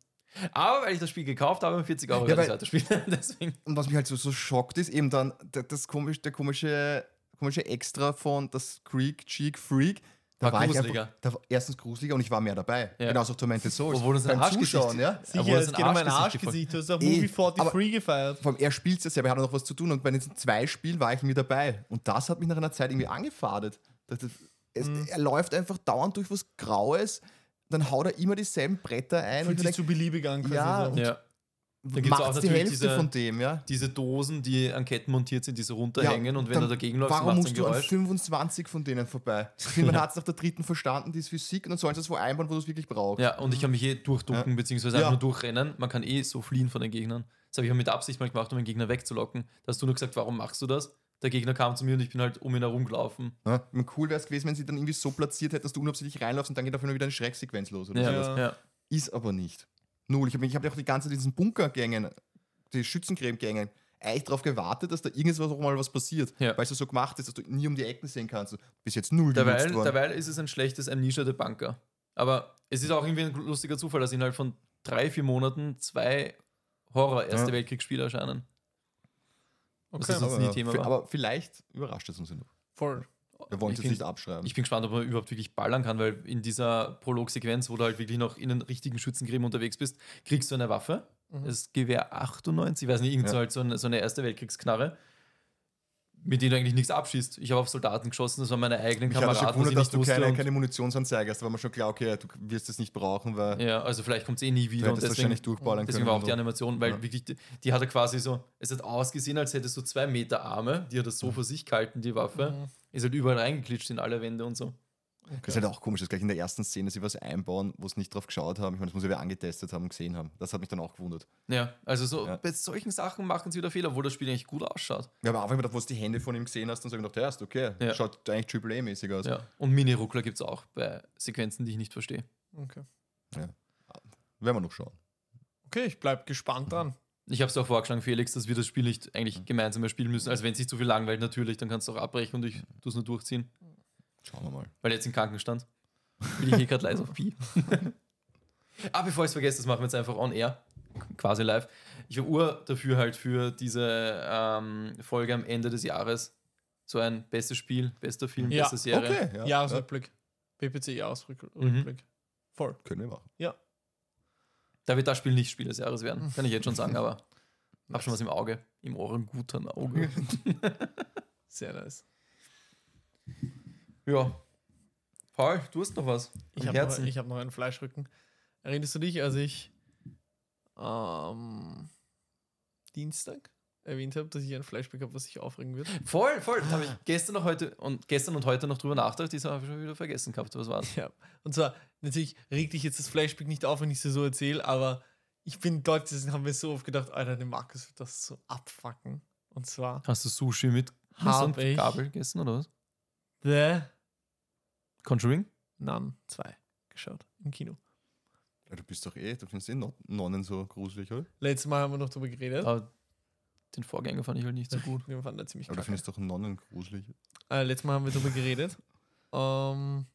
Aber weil ich das Spiel gekauft habe, um 40 Euro Ja, ich weil- weiterspielen. Deswegen. Und was mich halt so, so schockt, ist eben dann der, das komisch, der komische, komische Extra von das Creek Cheek Freak. Da War war, ich gruseliger. einfach, da war erstens gruseliger und ich war mehr dabei. Ja. Genauso auch Tormented Souls. Obwohl das ein Zuschauen, ja. Sicher, Obwohl ein geht um ein Arschgesicht. Du hast auch Eh, Movie 43 aber- gefeiert. Vor allem, er spielt es ja selber, er hat noch was zu tun und bei diesen zwei Spielen war ich mir dabei. Und das hat mich nach einer Zeit irgendwie angefadet. Das, das, es, Mhm. Er läuft einfach dauernd durch was Graues, dann haut er immer dieselben Bretter ein Fühlt und sich ich zu beliebig an. Ja, Ja. Da gibt's auch die Hälfte diese- von dem, ja. Diese Dosen, die an Ketten montiert sind, die so runterhängen und wenn du dagegen läufst, Warum es musst du an Geräusch. 25 von denen vorbei? Ich finde, man hat es nach der dritten verstanden, die ist Physik, und dann sollen sie es wo einbauen, wo du es wirklich brauchst. Ja, und ich kann mich eh durchducken, beziehungsweise Ja. einfach nur durchrennen. Man kann eh so fliehen von den Gegnern. Das habe ich auch mit Absicht mal gemacht, um den Gegner wegzulocken. Da hast du nur gesagt, warum machst du das? Der Gegner kam zu mir und ich bin halt um ihn herum gelaufen. Ja, cool wäre es gewesen, wenn sie dann irgendwie so platziert hätte, dass du unabsichtlich reinläufst und dann geht auf einmal wieder eine Schrecksequenz los. Oder Ja, sowas. ja. Ist aber nicht. Null. Ich habe ich hab ja auch die ganze Zeit in diesen Bunkergängen, die Schützengräbengängen, eigentlich darauf gewartet, dass da irgendwas auch mal was passiert. Ja. Weil es so gemacht ist, dass du nie um die Ecken sehen kannst. Bis jetzt null Derweil, derweil ist es ein schlechtes Amnesia der Bunker. Aber es ist auch irgendwie ein lustiger Zufall, dass innerhalb von drei, vier Monaten zwei Horror-Erste Ja. Weltkriegsspiele erscheinen. Okay. ist sonst aber, nie Thema war. aber vielleicht überrascht es uns ja noch. Voll. Wir wollen es Ich jetzt bin- nicht abschreiben. Ich bin gespannt, ob man überhaupt wirklich ballern kann, weil in dieser Prolog-Sequenz, wo du halt wirklich noch in den richtigen Schützengräben unterwegs bist, kriegst du eine Waffe. Mhm. Das Gewehr 98, ich weiß nicht, irgend so, Ja. halt so, eine, so eine Erste Weltkriegsknarre, mit denen du eigentlich nichts abschießt. Ich habe auf Soldaten geschossen, das waren meine eigenen hat schon Kameraden, ich gewundert, dass du keine, keine Munitionsanzeige hast. Da war mir schon klar, okay, du wirst es nicht brauchen, weil ja, also vielleicht kommt es eh nie wieder. Und deswegen, wahrscheinlich durchballern deswegen war auch die. Animation, weil Ja. wirklich, die, die hatte quasi so, es hat ausgesehen, als hättest du zwei Meter Arme, die hat das so Mhm. vor sich gehalten, die Waffe. Mhm. Ist halt überall reingeklitscht in alle Wände und so. Das ist halt auch komisch, dass gleich in der ersten Szene sie was einbauen, wo sie nicht drauf geschaut haben. Ich meine, das muss ja wer angetestet haben und gesehen haben. Das hat mich dann auch gewundert. Ja, also so Ja. bei solchen Sachen machen sie wieder Fehler, obwohl das Spiel eigentlich gut ausschaut. Ja, aber auch wenn du die Hände von ihm gesehen hast, dann sag ich gedacht, ja, ist okay. Ja. Schaut eigentlich Triple A-mäßig aus. Ja. Und Mini-Ruckler gibt es auch bei Sequenzen, die ich nicht verstehe. Okay. Werden wir noch schauen. okay, ich bleib gespannt dran. Ich habe es auch vorgeschlagen, Felix, dass wir das Spiel nicht eigentlich gemeinsam mehr spielen müssen. Also wenn es sich zu viel langweilt, natürlich, dann kannst du auch abbrechen und ich tue es nur durchziehen. Schauen wir mal. Weil jetzt im Krankenstand. Bin ich hier gerade leise auf Pi. ah, bevor ich es vergesse, das machen wir jetzt einfach on air. Quasi live. Ich habe Uhr dafür halt für diese ähm, Folge am Ende des Jahres. So ein bestes Spiel, bester Film, Ja, beste Serie. Okay, ja. ja. Jahresrückblick. PPC-Jahresrückblick. Mhm. Voll. Können wir machen. Da wird das Spiel nicht Spiel des Jahres werden, kann ich jetzt schon sagen, aber hab schon was im Auge. Im Ohrengutern Auge. Sehr nice. ja. Paul, du hast noch was. Ich habe noch, ich hab noch einen Fleischrücken. Erinnerst du dich, als ich am Dienstag erwähnt habe, dass ich ein Flashback habe, was sich aufregen wird? Voll, voll. Da habe ich gestern noch heute und gestern und heute noch drüber nachgedacht, das habe ich schon wieder vergessen gehabt. Was war's? Ja. Und zwar, natürlich regt dich jetzt das Flashback nicht auf, wenn ich es so erzähle, aber ich bin dort gesessen, haben wir so oft gedacht, Alter, der Markus wird das so abfacken. Und zwar Hast du Sushi mit ich. Gabel gegessen oder was? The Conjuring? Nun 2 geschaut im Kino. Ja, du bist doch eh, du findest eh Non- Nonnen so gruselig, oder? Letztes Mal haben wir noch drüber geredet. Aber den Vorgänger fand ich halt nicht so gut. Wir fanden das ziemlich Aber du kacke. findest doch Nonnen gruselig. Äh, letztes Mal haben wir darüber geredet. Ähm,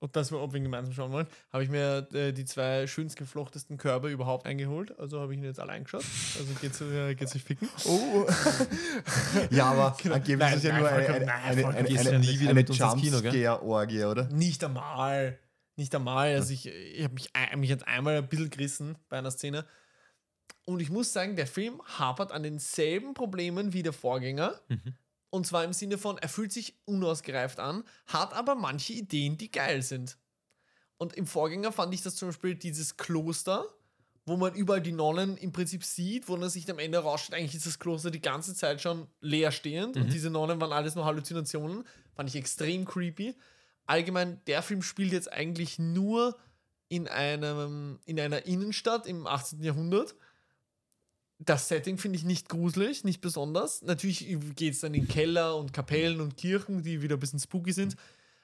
und dass wir, ob wir ihn gemeinsam schauen wollen, habe ich mir äh, die zwei schönst geflochtesten Körbe überhaupt eingeholt. Also habe ich ihn jetzt allein geschaut. Also geht's, äh, geht's sich ficken. Oh! ja, aber Genau. angeblich Nein, ist es ja nein, nur eine, vollkommen- eine, nein, eine, vollkommen. eine, eine, du nie wieder eine mit uns ins Kino, gell? Jumpscare-Orgie, oder? Nicht einmal. Nicht einmal. Also ich, ich habe mich, ein- mich jetzt einmal ein bisschen gerissen bei einer Szene. Und ich muss sagen, der Film hapert an denselben Problemen wie der Vorgänger. Mhm. Und zwar im Sinne von, er fühlt sich unausgereift an, hat aber manche Ideen, die geil sind. Und im Vorgänger fand ich das zum Beispiel dieses Kloster, wo man überall die Nonnen im Prinzip sieht, wo man sich am Ende rausstellt, eigentlich ist das Kloster die ganze Zeit schon leer stehend und diese Nonnen waren alles nur Halluzinationen. Fand ich extrem creepy. Allgemein, der Film spielt jetzt eigentlich nur in, einem, in einer Innenstadt im 18. Jahrhundert. Das Setting finde ich nicht gruselig, nicht besonders. Natürlich geht es dann in Keller und Kapellen und Kirchen, die wieder ein bisschen spooky sind.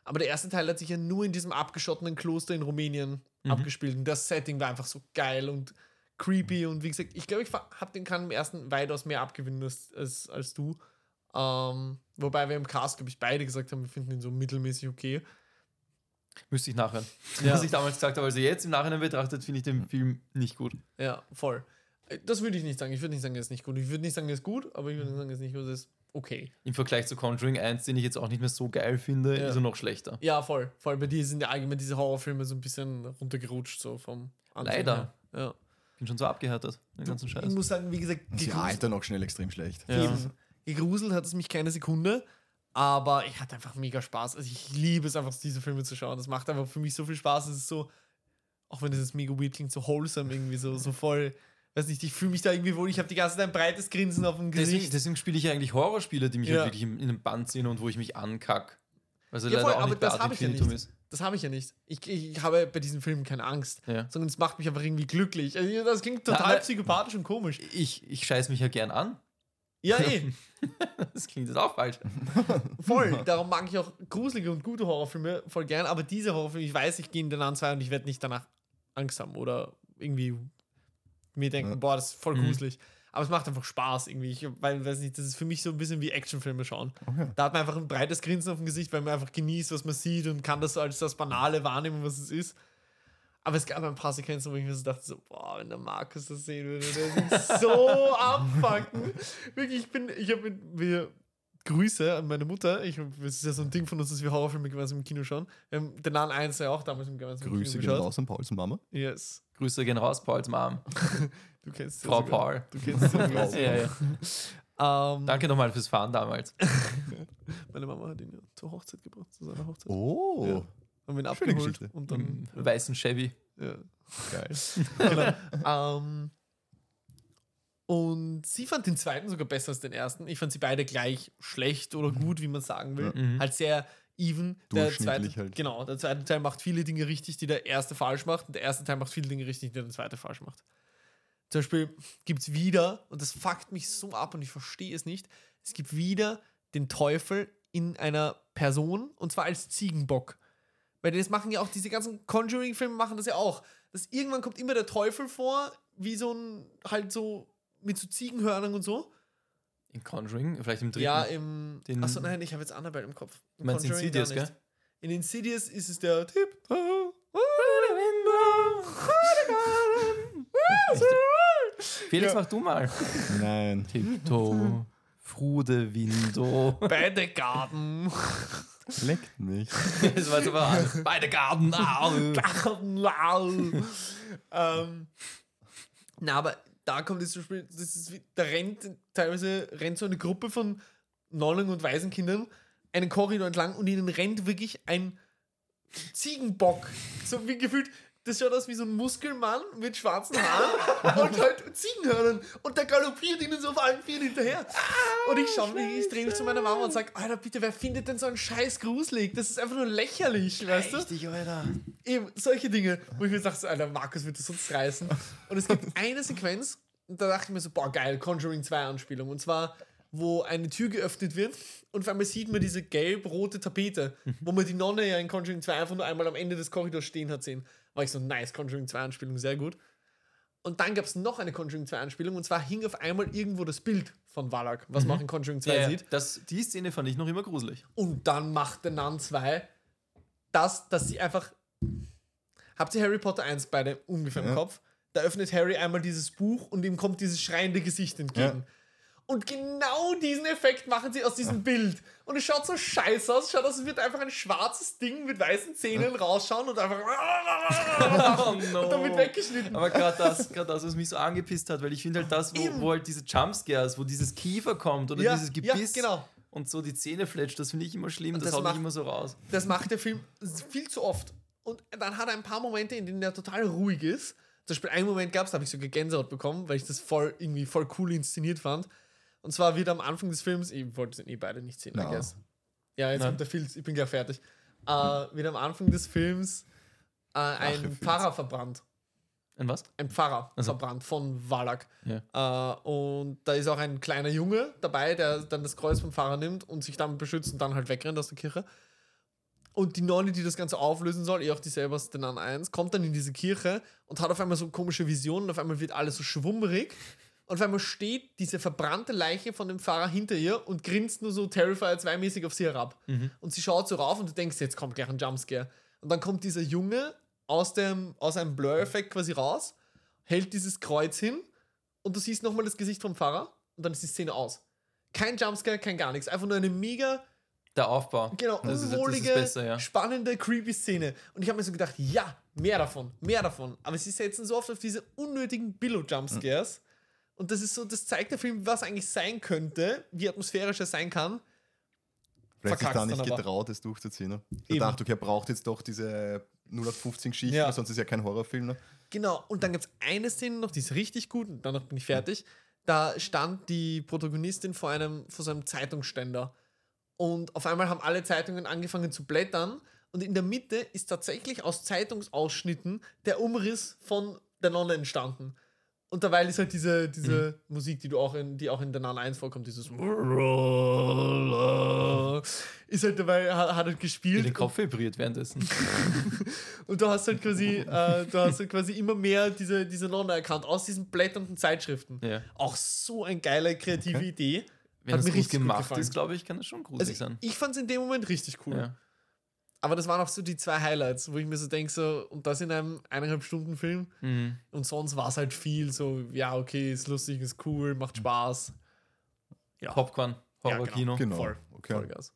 Aber der erste Teil hat sich ja nur in diesem abgeschottenen Kloster in Rumänien abgespielt. Und das Setting war einfach so geil und creepy. Und wie gesagt, ich glaube, ich habe den kann im ersten weitaus mehr abgewinnen als, als, als du. Ähm, wobei wir im Cast, glaube ich, beide gesagt haben, wir finden ihn so mittelmäßig okay. Müsste ich nachhören. Ja. Was ich damals gesagt habe. Also jetzt im Nachhinein betrachtet, finde ich den Film nicht gut. Ja, voll. Äh, Das würde ich nicht sagen. Ich würde nicht sagen, er ist nicht gut. Ich würde nicht sagen, er ist gut, aber ich würde nicht sagen, er ist nicht gut. Er ist okay. Im Vergleich zu Conjuring 1, den ich jetzt auch nicht mehr so geil finde, Ja. ist er noch schlechter. Ja, voll. Voll. Bei dir sind ja allgemein diese Horrorfilme so ein bisschen runtergerutscht, so vom Anfang Leider. her. Ja. Bin schon so abgehärtet, den ganzen Ich Scheiß. muss sagen, wie gesagt, Sie altern auch schnell extrem schlecht. Ja. eben, gegruselt hat es mich keine Sekunde, aber ich hatte einfach mega Spaß. Also ich liebe es einfach, diese Filme zu schauen. Das macht einfach für mich so viel Spaß. Es ist so, auch wenn es jetzt mega weird klingt, so wholesome irgendwie, so, so voll, weiß nicht, ich fühle mich da irgendwie wohl. Ich habe die ganze Zeit ein breites Grinsen auf dem Deswegen, Gesicht. deswegen spiele ich ja eigentlich Horrorspiele, die mich Ja. halt wirklich in, in den Band ziehen und wo ich mich ankack. Also Ja, leider voll, auch aber das habe ich ja nicht. ist. Das habe ich ja nicht. Ich, ich habe bei diesen Filmen keine Angst, Ja. sondern es macht mich einfach irgendwie glücklich. Also das klingt total aber- psychopathisch und komisch. Ich, ich scheiß mich ja gern an. Ja, eh. Das klingt jetzt auch falsch. Voll. Darum mag ich auch gruselige und gute Horrorfilme voll gern. Aber diese Horrorfilme, ich weiß, ich gehe in den an zwei und ich werde nicht danach Angst haben oder irgendwie mir denken, Ja. boah, das ist voll Mhm. gruselig. Aber es macht einfach Spaß irgendwie. Ich, weil, weiß nicht, das ist für mich so ein bisschen wie Actionfilme schauen. Okay. Da hat man einfach ein breites Grinsen auf dem Gesicht, weil man einfach genießt, was man sieht und kann das so als das Banale wahrnehmen, was es ist. Aber es gab ein paar Sequenzen, wo ich mir so dachte, so, boah, wenn der Markus das sehen würde, der würde so abfucken. Wirklich, ich bin, ich habe wir Grüße an meine Mutter. Ich, das ist ja so ein Ding von uns, dass wir Horrorfilme gemeinsam im Kino schauen. Wir haben den Nahen 1 ja auch damals im gemeinsam im Grüße Kino gehen geschaut. raus an Pauls Mama. Yes. Grüße gehen raus, Pauls Mom. Du kennst sie Frau sogar. Paul. Du kennst sie. Ja, ja. ähm, Danke nochmal fürs Fahren damals. Meine Mama hat ihn ja zur Hochzeit gebracht, zu seiner Hochzeit. Oh, Ja. Haben wir ihn abgeholt und dann Im weißen Chevy. Ja. geil. genau. ähm, und sie fand den zweiten sogar besser als den ersten. Ich fand sie beide gleich schlecht oder gut, wie man sagen will. Mhm. Halt sehr even. Der zweite, halt. Genau, der zweite Teil macht viele Dinge richtig, die der erste falsch macht. Und der erste Teil macht viele Dinge richtig, die der zweite falsch macht. Zum Beispiel gibt es wieder, und das fuckt mich so ab und ich verstehe es nicht, es gibt wieder den Teufel in einer Person und zwar als Ziegenbock. Weil das machen ja auch diese ganzen Conjuring-Filme machen das ja auch. Dass irgendwann kommt immer der Teufel vor, wie so ein, halt so mit so Ziegenhörnern und so. In Conjuring, vielleicht im dritten. Ja, im. Den- Achso, nein, ich habe jetzt Annabelle im Kopf. Im Meinst du Conjuring Insidious, gell? In Insidious ist es der Tipp. Felix, Ja. mach du mal. Nein. Tiptoe, Frude, Window. Beide Garten. Leckt mich. Das war an. Beide Garten. Au. ähm, na, aber da kommt jetzt zum Beispiel, das ist da rennt teilweise rennt so eine Gruppe von Nonnen und Waisenkindern einen Korridor entlang und ihnen rennt wirklich ein Ziegenbock. So wie gefühlt, das schaut aus wie so ein Muskelmann mit schwarzen Haaren und halt Ziegenhörnern. Und der galoppiert ihnen so auf allen Vieren hinterher. Und ich schaue mich, ich drehe mich zu meiner Mama und sage, Alter, bitte, wer findet denn so einen Scheiß gruselig? Das ist einfach nur lächerlich, weißt du? Richtig, Alter. Eben, solche Dinge, wo ich mir dachte, Alter, Markus wird das sonst reißen. Und es gibt eine Sequenz, und da dachte ich mir so, boah, geil, Conjuring 2 Anspielung. Und zwar, wo eine Tür geöffnet wird und auf einmal sieht man diese gelb-rote Tapete, wo man die Nonne ja in Conjuring 2 einfach nur einmal am Ende des Korridors stehen hat sehen. War ich so, nice, Conjuring 2 Anspielung, sehr gut. Und dann gab es noch eine Conjuring 2 Anspielung und zwar hing auf einmal irgendwo das Bild von Valak, was man auch in Conjuring 2 Ja, ja. sieht. Das, die Szene fand ich noch immer gruselig. Und dann macht der Nun 2 das, dass sie einfach. Habt ihr Harry Potter 1 beide ungefähr im Ja. Kopf? Da öffnet Harry einmal dieses Buch und ihm kommt dieses schreiende Gesicht entgegen. Ja. Und genau diesen Effekt machen sie aus diesem Bild. Und es schaut so scheiße aus. Es schaut aus, als würde einfach ein schwarzes Ding mit weißen Zähnen rausschauen und einfach. Oh no. Und damit weggeschnitten. Aber gerade das, gerade das, was mich so angepisst hat, weil ich finde halt das, wo, wo halt diese Jumpscares, wo dieses Kiefer kommt oder Ja, dieses ja, Gebiss genau. und so die Zähne fletscht, das finde ich immer schlimm, das, das haut mich immer so raus. Das macht der Film viel zu oft. Und dann hat er ein paar Momente, in denen er total ruhig ist. Zum Beispiel einen Moment gab es, da habe ich sogar Gänsehaut bekommen, weil ich das voll irgendwie voll cool inszeniert fand. Und zwar wird am Anfang des Films, ich wollte es eh beide nicht sehen, I Ja. guess. Ja, jetzt Nein. kommt der Filz, ich bin gleich fertig. Äh, wird am Anfang des Films äh, ein Filz. Pfarrer verbrannt. Ein was? Ein Pfarrer Also. verbrannt von Wallach. Ja. Äh, und da ist auch ein kleiner Junge dabei, der dann das Kreuz vom Pfarrer nimmt und sich damit beschützt und dann halt wegrennt aus der Kirche. Und die Nonne, die das Ganze auflösen soll, eh auch die selber aus den Nun 1, kommt dann in diese Kirche und hat auf einmal so komische Visionen. Auf einmal wird alles so schwummerig. Und auf einmal steht diese verbrannte Leiche von dem Pfarrer hinter ihr und grinst nur so Terrifier 2-mäßig auf sie herab. Und sie schaut so rauf und du denkst, jetzt kommt gleich ein Jumpscare. Und dann kommt dieser Junge aus, dem, aus einem Blur-Effekt quasi raus, hält dieses Kreuz hin und du siehst nochmal das Gesicht vom Pfarrer und dann ist die Szene aus. Kein Jumpscare, kein gar nichts. Einfach nur eine mega Der Aufbau. Genau, Das das ist unwohlige, besser, ja. spannende, creepy Szene. Und ich habe mir so gedacht, ja, mehr davon, mehr davon. Aber sie setzen so oft auf diese unnötigen Billo-Jumpscares. Und das ist so, das zeigt der Film, was eigentlich sein könnte, wie atmosphärisch er sein kann. Vielleicht sich da nicht aber. getraut, es durchzuziehen. Ne? Ich dachte, okay, er braucht jetzt doch diese 0815 Geschichte, Ja. sonst ist ja kein Horrorfilm. Ne? Genau, und dann gibt es eine Szene noch, die ist richtig gut, und danach bin ich fertig. Da stand die Protagonistin vor einem, vor so einem Zeitungsständer. Und auf einmal haben alle Zeitungen angefangen zu blättern. Und in der Mitte ist tatsächlich aus Zeitungsausschnitten der Umriss von der Nonne entstanden. Und dabei ist halt diese, diese Musik, die du auch in, die auch in der Nun 1 vorkommt, dieses ist halt dabei, hat, hat halt gespielt. den Kopf vibriert währenddessen. Und du hast halt quasi, äh, du hast halt quasi immer mehr diese, diese Nonne erkannt aus diesen blätternden Zeitschriften. ja. Auch so eine geile kreative Okay. Idee. Wenn Hat es mir gut richtig gut gemacht gefallen. ist, glaube ich, kann es schon gruselig Also sein. ich fand es in dem Moment richtig cool. Ja. Aber das waren auch so die zwei Highlights, wo ich mir so denke, so, und das in einem eineinhalb Stunden Film. Mhm. Und sonst war es halt viel so, ja, okay, ist lustig, ist cool, macht Spaß. Ja. Popcorn, Ja, Horror-Kino. Genau. Voll. Okay. Vollgas.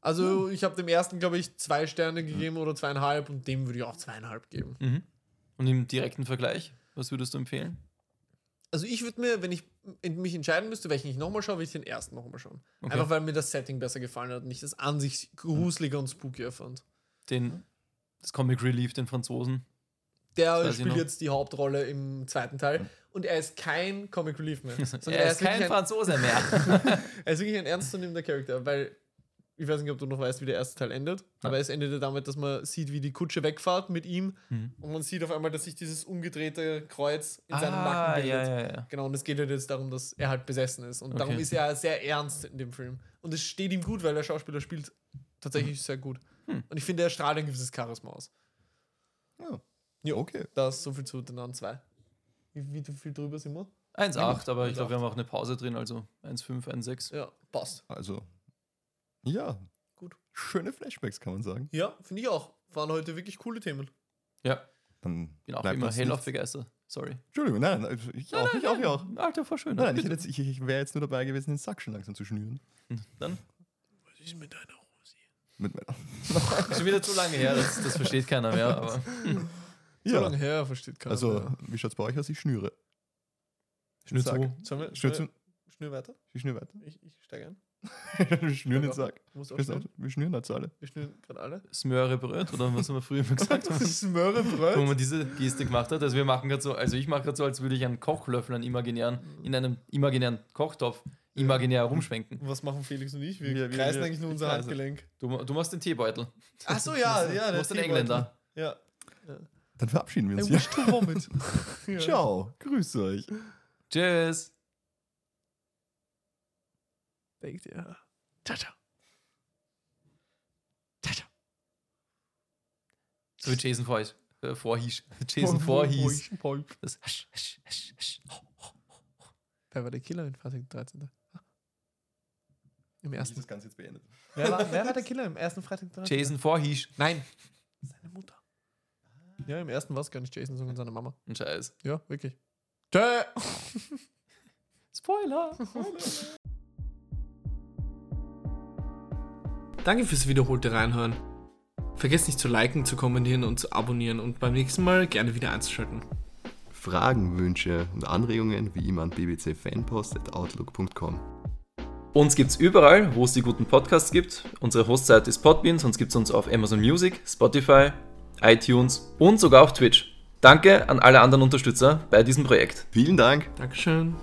Also, ich habe dem ersten, glaube ich, zwei Sterne gegeben oder zweieinhalb und dem würde ich auch zweieinhalb geben. Mhm. Und im direkten Vergleich, was würdest du empfehlen? Also ich würde mir, wenn ich mich entscheiden müsste, welchen ich nochmal schaue, würde ich den ersten nochmal schauen. Okay. Einfach weil mir das Setting besser gefallen hat und ich das an sich gruseliger und spookier fand. Den, das Comic Relief, den Franzosen. Der spielt jetzt die Hauptrolle im zweiten Teil und er ist kein Comic Relief mehr. er ist kein ein, Franzose mehr. er ist wirklich ein ernstzunehmender Charakter, weil ich weiß nicht, ob du noch weißt, wie der erste Teil endet, aber es endete damit, dass man sieht, wie die Kutsche wegfährt mit ihm Mhm. und man sieht auf einmal, dass sich dieses umgedrehte Kreuz in seinem ah, Nacken bildet. ja, ja, ja. Genau, und es geht halt jetzt darum, dass er halt besessen ist. Und darum Okay. ist er sehr ernst in dem Film. Und es steht ihm gut, weil der Schauspieler spielt tatsächlich sehr gut. Hm. Und ich finde, er strahlt ein gewisses Charisma aus. Ja. Ja. Okay. Das ist so viel zu den anderen zwei. Wie, wie viel drüber sind wir? 1,8, aber ich 1,8. glaube, wir haben auch eine Pause drin, also 1,5, 1,6. Ja, passt. Also, ja. Gut. Schöne Flashbacks, kann man sagen. Ja, finde ich auch. Waren heute wirklich coole Themen. Ja, Dann bin auch immer nichts- begeistert. Sorry. Entschuldigung, nein, nein, ich auch, ich auch, ich auch. Alter, voll schön. Nein, nein, ich, jetzt- ich, ich wäre jetzt nur dabei gewesen, den Sack schon langsam zu schnüren. Dann Was ist mit deiner Hose? Mit meiner. ist schon wieder zu lange her, das, das versteht keiner mehr. Aber So Ja. lange her, versteht keiner. Also, mehr. wie schaut es bei euch aus? Ich schnüre. Schnür zu. Sollen wir, Schnür, schnür, zu, schnür weiter? ich schnüre weiter. Ich, ich steige ein. wir schnüren den Sack. Wir schnüren. wir schnüren jetzt alle. Wir schnüren gerade alle. Smöre Bröt, oder was haben wir früher immer gesagt? Smöre wo man diese Geste gemacht hat. Also wir machen gerade so, also ich mache gerade so, als würde ich einen Kochlöffel, einen imaginären, in einem imaginären Kochtopf imaginär rumschwenken. Was machen Felix und ich? Wir, Wir- kreisen wir- eigentlich nur unser. Handgelenk. Du, du machst den Teebeutel. Ach so, ja, ja. Du machst den. Engländer. Ja. Dann verabschieden wir I uns wish hier. to vomit. ja. Ciao. Grüß euch. Tschüss. Denkt ihr. Ciao, ciao. Ciao, ciao. So wie Jason Voorhees. Äh, Voorhees. Jason Voorhees. Das hasch, hasch, hasch, hasch. Wer war der Killer in Freitag 13.? Im Ist ersten. das Ganze jetzt beendet? Wer war, wer war der Killer im ersten Freitag 13.? Jason Voorhees. Nein. Seine Mutter. Ja, im ersten war es gar nicht Jason, sondern seine Mama. Ein Scheiß. Ja, wirklich. Tschö. Spoiler. Danke fürs wiederholte Reinhören. Vergesst nicht zu liken, zu kommentieren und zu abonnieren und beim nächsten Mal gerne wieder einzuschalten. Fragen, Wünsche und Anregungen wie immer an bbcfanpost.outlook.com. Uns gibt's überall, wo es die guten Podcasts gibt. Unsere Hostseite ist Podbean, sonst gibt's uns auf Amazon Music, Spotify, iTunes und sogar auf Twitch. Danke an alle anderen Unterstützer bei diesem Projekt. Vielen Dank. Dankeschön.